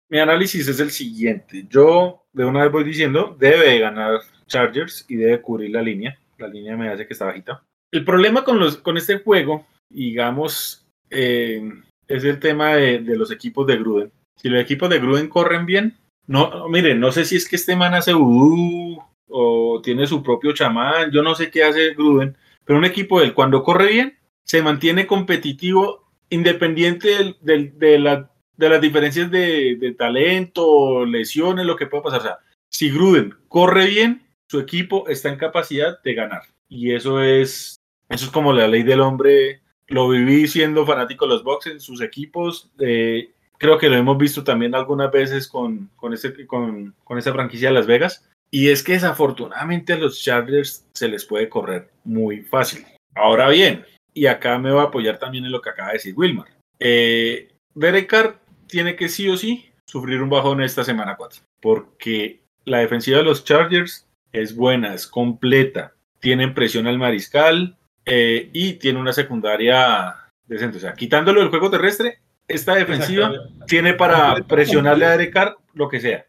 mi análisis es el siguiente. Yo de una vez voy diciendo, debe ganar Chargers y debe cubrir la línea. La línea me hace que está bajita. El problema con, los, con este juego, digamos, eh, es el tema de, los equipos de Gruden. Si los equipos de Gruden corren bien, no, miren, no sé si es que este man hace vudú o tiene su propio chamán, yo no sé qué hace Gruden, pero un equipo del cuando corre bien, se mantiene competitivo independiente de, de, las diferencias de, talento, lesiones, lo que pueda pasar. O sea, si Gruden corre bien, su equipo está en capacidad de ganar. Y eso es, eso es como la ley del hombre. Lo viví siendo fanático de los boxes, sus equipos. Eh, creo que lo hemos visto también algunas veces con, con, ese, con, con esa franquicia de Las Vegas. Y es que desafortunadamente a los Chargers se les puede correr muy fácil. Ahora bien, y acá me voy a apoyar también en lo que acaba de decir Wilmar. Eh, Derek Carr tiene que sí o sí sufrir un bajón esta semana 4, porque la defensiva de los Chargers es buena, es completa, tienen presión al mariscal eh, y tiene una secundaria decente. O sea, quitándolo del juego terrestre, esta defensiva tiene para presionarle a Derek Carr lo que sea.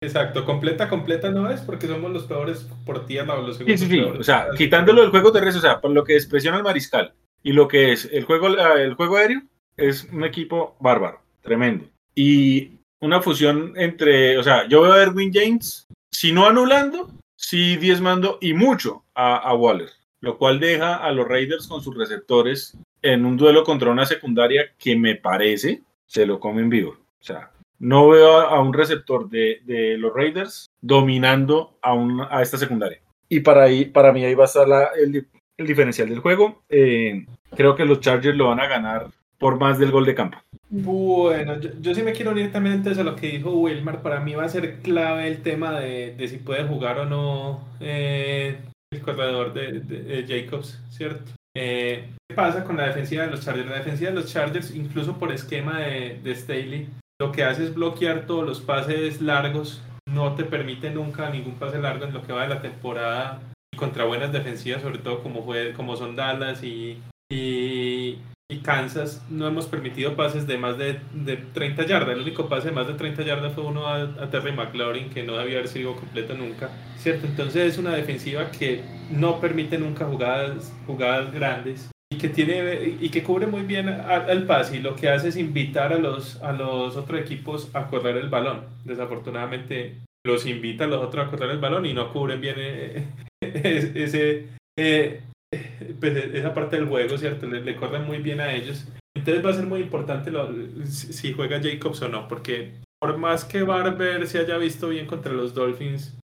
Exacto, completa, completa no es porque somos los peores por tierra o los Sí, sí, sí. O sea, quitándolo del juego terrestre, o sea, por lo que es presión al mariscal y lo que es el juego, el juego aéreo, es un equipo bárbaro, tremendo. Y una fusión entre, o sea, yo veo a Erwin James, si no anulando, sí diezmando y mucho a, a Waller, lo cual deja a los Raiders con sus receptores en un duelo contra una secundaria que me parece se lo comen vivo. O sea, no veo a, un receptor de, de, los Raiders dominando a, un, a esta secundaria. Y para, ahí, para mí ahí va a estar el, el, diferencial del juego. Eh, creo que los Chargers lo van a ganar por más del gol de campo. Bueno, yo, yo, sí me quiero unir también entonces a lo que dijo Wilmar. Para mí va a ser clave el tema de, de si puede jugar o no eh, el corredor de, de, Jacobs, ¿cierto? Eh, ¿Qué pasa con la defensiva de los Chargers? La defensiva de los Chargers, incluso por esquema de, de Staley, lo que hace es bloquear todos los pases largos, no te permite nunca ningún pase largo en lo que va de la temporada y contra buenas defensivas, sobre todo como, fue, como son Dallas y, y, y Kansas, no hemos permitido pases de más de, de, 30 yardas. El único pase de más de 30 yardas fue uno a, a Terry McLaurin, que no debía haber sido completo nunca. ¿Cierto? Entonces es una defensiva que no permite nunca jugadas, jugadas grandes y que tiene y que cubre muy bien al pase y lo que hace es invitar a los a los otros equipos a correr el balón desafortunadamente los invita a los otros a correr el balón y no cubren bien eh, ese eh, pues esa parte del juego cierto le, le, corren muy bien a ellos entonces va a ser muy importante lo, si juega Jacobs o no porque por más que Barber se haya visto bien contra los Dolphins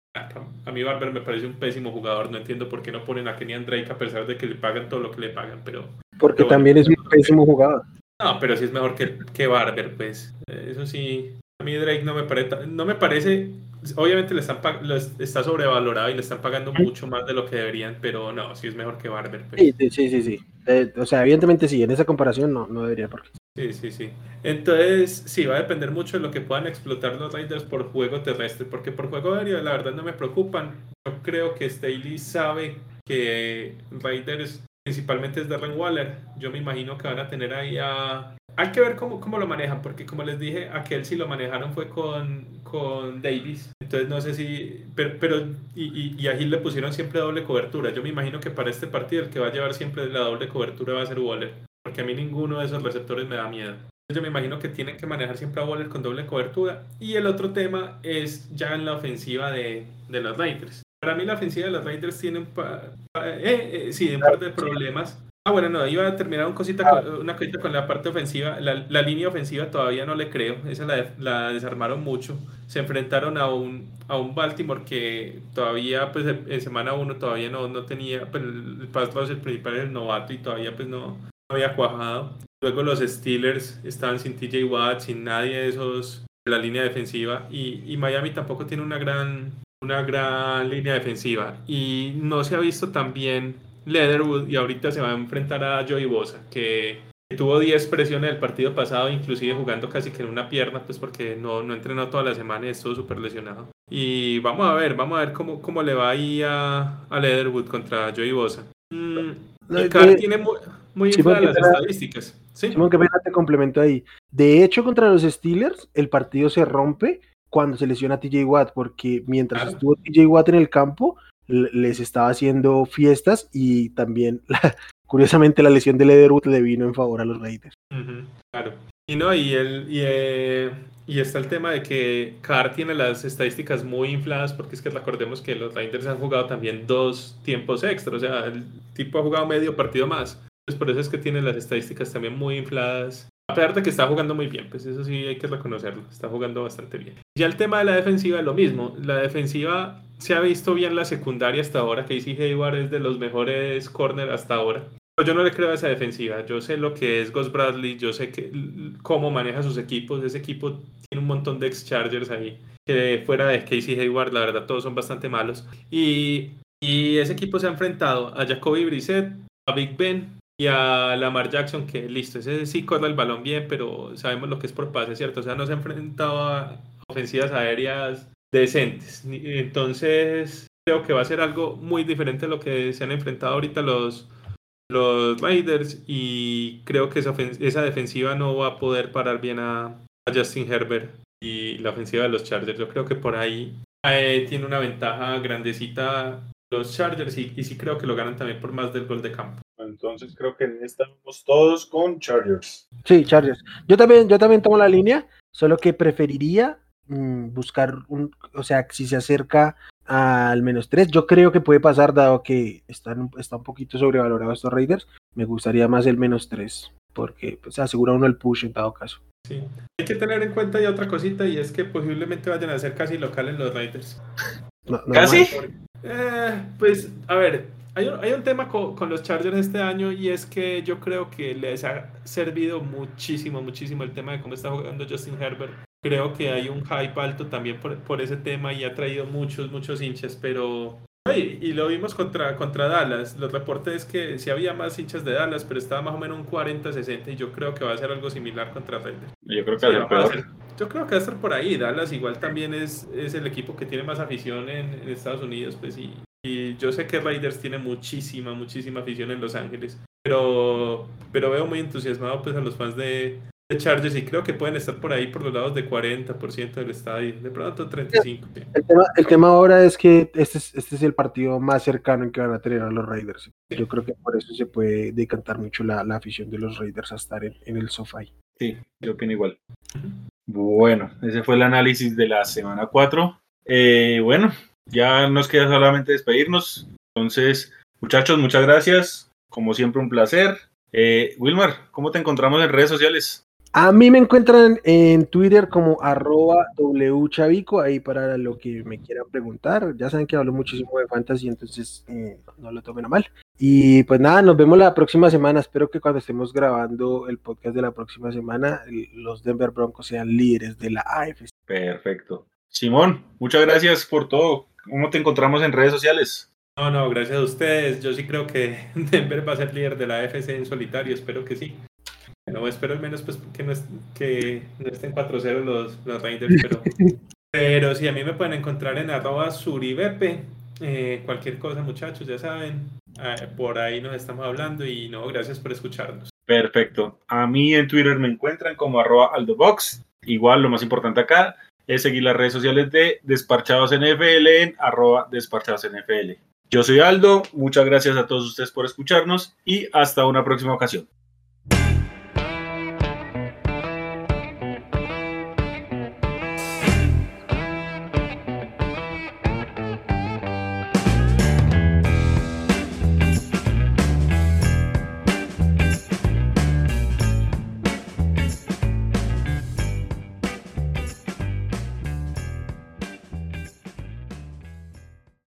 a mí Barber me parece un pésimo jugador, no entiendo por qué no ponen a Kenyan Drake a pesar de que le pagan todo lo que le pagan, pero... Porque pero también es un pésimo jugador. No, pero sí es mejor que, que Barber, pues. Eso sí, a mí Drake no me parece, no me parece, obviamente le están está sobrevalorado y le están pagando mucho más de lo que deberían, pero no, sí es mejor que Barber. Pues. Sí, sí, sí, sí. Eh, o sea, evidentemente sí, en esa comparación no, no debería por qué. Sí, sí, sí. Entonces, sí, va a depender mucho de lo que puedan explotar los Raiders por juego terrestre, porque por juego aéreo la verdad no me preocupan. Yo creo que Staley sabe que Raiders principalmente es Darren Waller. Yo me imagino que van a tener ahí a... Hay que ver cómo, cómo lo manejan, porque como les dije, aquel sí lo manejaron fue con, con Davis. Entonces no sé si... Pero, pero y, y, y a Gil le pusieron siempre doble cobertura. Yo me imagino que para este partido el que va a llevar siempre la doble cobertura va a ser Waller porque a mí ninguno de esos receptores me da miedo. Yo me imagino que tienen que manejar siempre a Waller con doble cobertura. Y el otro tema es ya en la ofensiva de, de los Raiders. Para mí la ofensiva de los Raiders tiene un, eh, eh, sí, un par de problemas. Ah, bueno, no, iba a terminar un cosita, una cosita con la parte ofensiva. La, la, línea ofensiva todavía no le creo. Esa la, la, desarmaron mucho. Se enfrentaron a un, a un Baltimore que todavía, pues en semana 1 todavía no, no tenía, pues el pass el principal es el novato y todavía pues no, había cuajado. Luego los Steelers estaban sin TJ Watt, sin nadie de esos de la línea defensiva. Y, y, Miami tampoco tiene una gran, una gran línea defensiva. Y no se ha visto tan bien Leatherwood y ahorita se va a enfrentar a Joey Bosa, que, tuvo 10 presiones el partido pasado, inclusive jugando casi que en una pierna, pues porque no, no entrenó toda la semana y estuvo súper lesionado. Y vamos a ver, vamos a ver cómo, cómo le va ahí a, a Leatherwood contra Joey Bosa. Mm, el Carr tiene muy, muy sí, las pena, estadísticas. ¿Sí? Simón, que pena te complemento ahí. De hecho, contra los Steelers, el partido se rompe cuando se lesiona TJ Watt, porque mientras claro. estuvo TJ Watt en el campo, les estaba haciendo fiestas y también, curiosamente, la lesión de Leatherwood le vino en favor a los Raiders. Claro. Y no, y, el, y, eh, y, está el tema de que Carr tiene las estadísticas muy infladas, porque es que recordemos que los Raiders han jugado también dos tiempos extra, o sea, el tipo ha jugado medio partido más. Pues por eso es que tiene las estadísticas también muy infladas. A pesar de que está jugando muy bien, pues eso sí hay que reconocerlo, está jugando bastante bien. Ya el tema de la defensiva es lo mismo. La defensiva se ha visto bien la secundaria hasta ahora. Casey Hayward es de los mejores corner hasta ahora. Yo no le creo a esa defensiva. Yo sé lo que es Gus Bradley, yo sé que, cómo maneja sus equipos. Ese equipo tiene un montón de ex-Chargers ahí. que fuera de Casey Hayward, la verdad todos son bastante malos. Y, y ese equipo se ha enfrentado a Jacoby Brissett, a Big Ben y a Lamar Jackson, que listo, ese sí corre el balón bien, pero sabemos lo que es por pase, ¿cierto? O sea, no se ha enfrentado a ofensivas aéreas decentes. Entonces, creo que va a ser algo muy diferente a lo que se han enfrentado ahorita los, los Raiders y creo que esa, esa defensiva no va a poder parar bien a, Justin Herbert y la ofensiva de los Chargers. Yo creo que por ahí eh, tiene una ventaja grandecita los Chargers y, y sí creo que lo ganan también por más del gol de campo. Entonces creo que estamos todos con Chargers. Sí, Chargers. Yo también, yo también tomo la línea, solo que preferiría mm, buscar un, o sea, si se acerca al menos 3, yo creo que puede pasar, dado que están, está un poquito sobrevalorado estos Raiders, me gustaría más el menos 3, porque pues, asegura uno el push en dado caso. Sí. Hay que tener en cuenta ya otra cosita y es que posiblemente vayan a ser casi locales los Raiders. ¿Casi? Eh, pues, a ver, hay un, tema con, los Chargers este año y es que yo creo que les ha servido muchísimo, muchísimo el tema de cómo está jugando Justin Herbert. Creo que hay un hype alto también por, ese tema y ha traído muchos, muchos hinchas, pero... Y, lo vimos contra, contra Dallas. Los reportes es que sí había más hinchas de Dallas, pero estaba más o menos un 40-60 y yo creo que va a ser algo similar contra Raiders. Yo creo que va a ser yo creo que va a estar por ahí. Dallas igual también es, es el equipo que tiene más afición en, en Estados Unidos, pues y, y yo sé que Raiders tiene muchísima, muchísima afición en Los Ángeles, pero, pero veo muy entusiasmado pues a los fans de, de Chargers y creo que pueden estar por ahí por los lados de 40% del estadio, de pronto 35%. El tema, el tema ahora es que este es, este es el partido más cercano en que van a tener a los Raiders. Yo creo que por eso se puede decantar mucho la, la afición de los Raiders a estar en, en el sofá. Sí, yo opino igual. Bueno, ese fue el análisis de la semana 4. Eh, bueno, ya nos queda solamente despedirnos. Entonces, muchachos, muchas gracias. Como siempre, un placer. Eh, Wilmar, ¿cómo te encontramos en redes sociales? A mí me encuentran en Twitter como arroba wchavico, ahí para lo que me quieran preguntar. Ya saben que hablo muchísimo de fantasy, entonces eh, no lo tomen a mal. Y pues nada, nos vemos la próxima semana. Espero que cuando estemos grabando el podcast de la próxima semana, los Denver Broncos sean líderes de la AFC. Perfecto. Simón, muchas gracias por todo. ¿Cómo te encontramos en redes sociales? No, no, gracias a ustedes. Yo sí creo que Denver va a ser líder de la AFC en solitario, espero que sí. Espero al menos pues, que, no que no estén 4-0 los, los Raiders, pero, pero sí, a mí me pueden encontrar en arroba suribepe. Eh, cualquier cosa, muchachos, ya saben, eh, por ahí nos estamos hablando y no, gracias por escucharnos. Perfecto. A mí en Twitter me encuentran como arroba aldobox. Igual, lo más importante acá, es seguir las redes sociales de Desparchados NFL en arroba Desparchados NFL. Yo soy Aldo, muchas gracias a todos ustedes por escucharnos y hasta una próxima ocasión.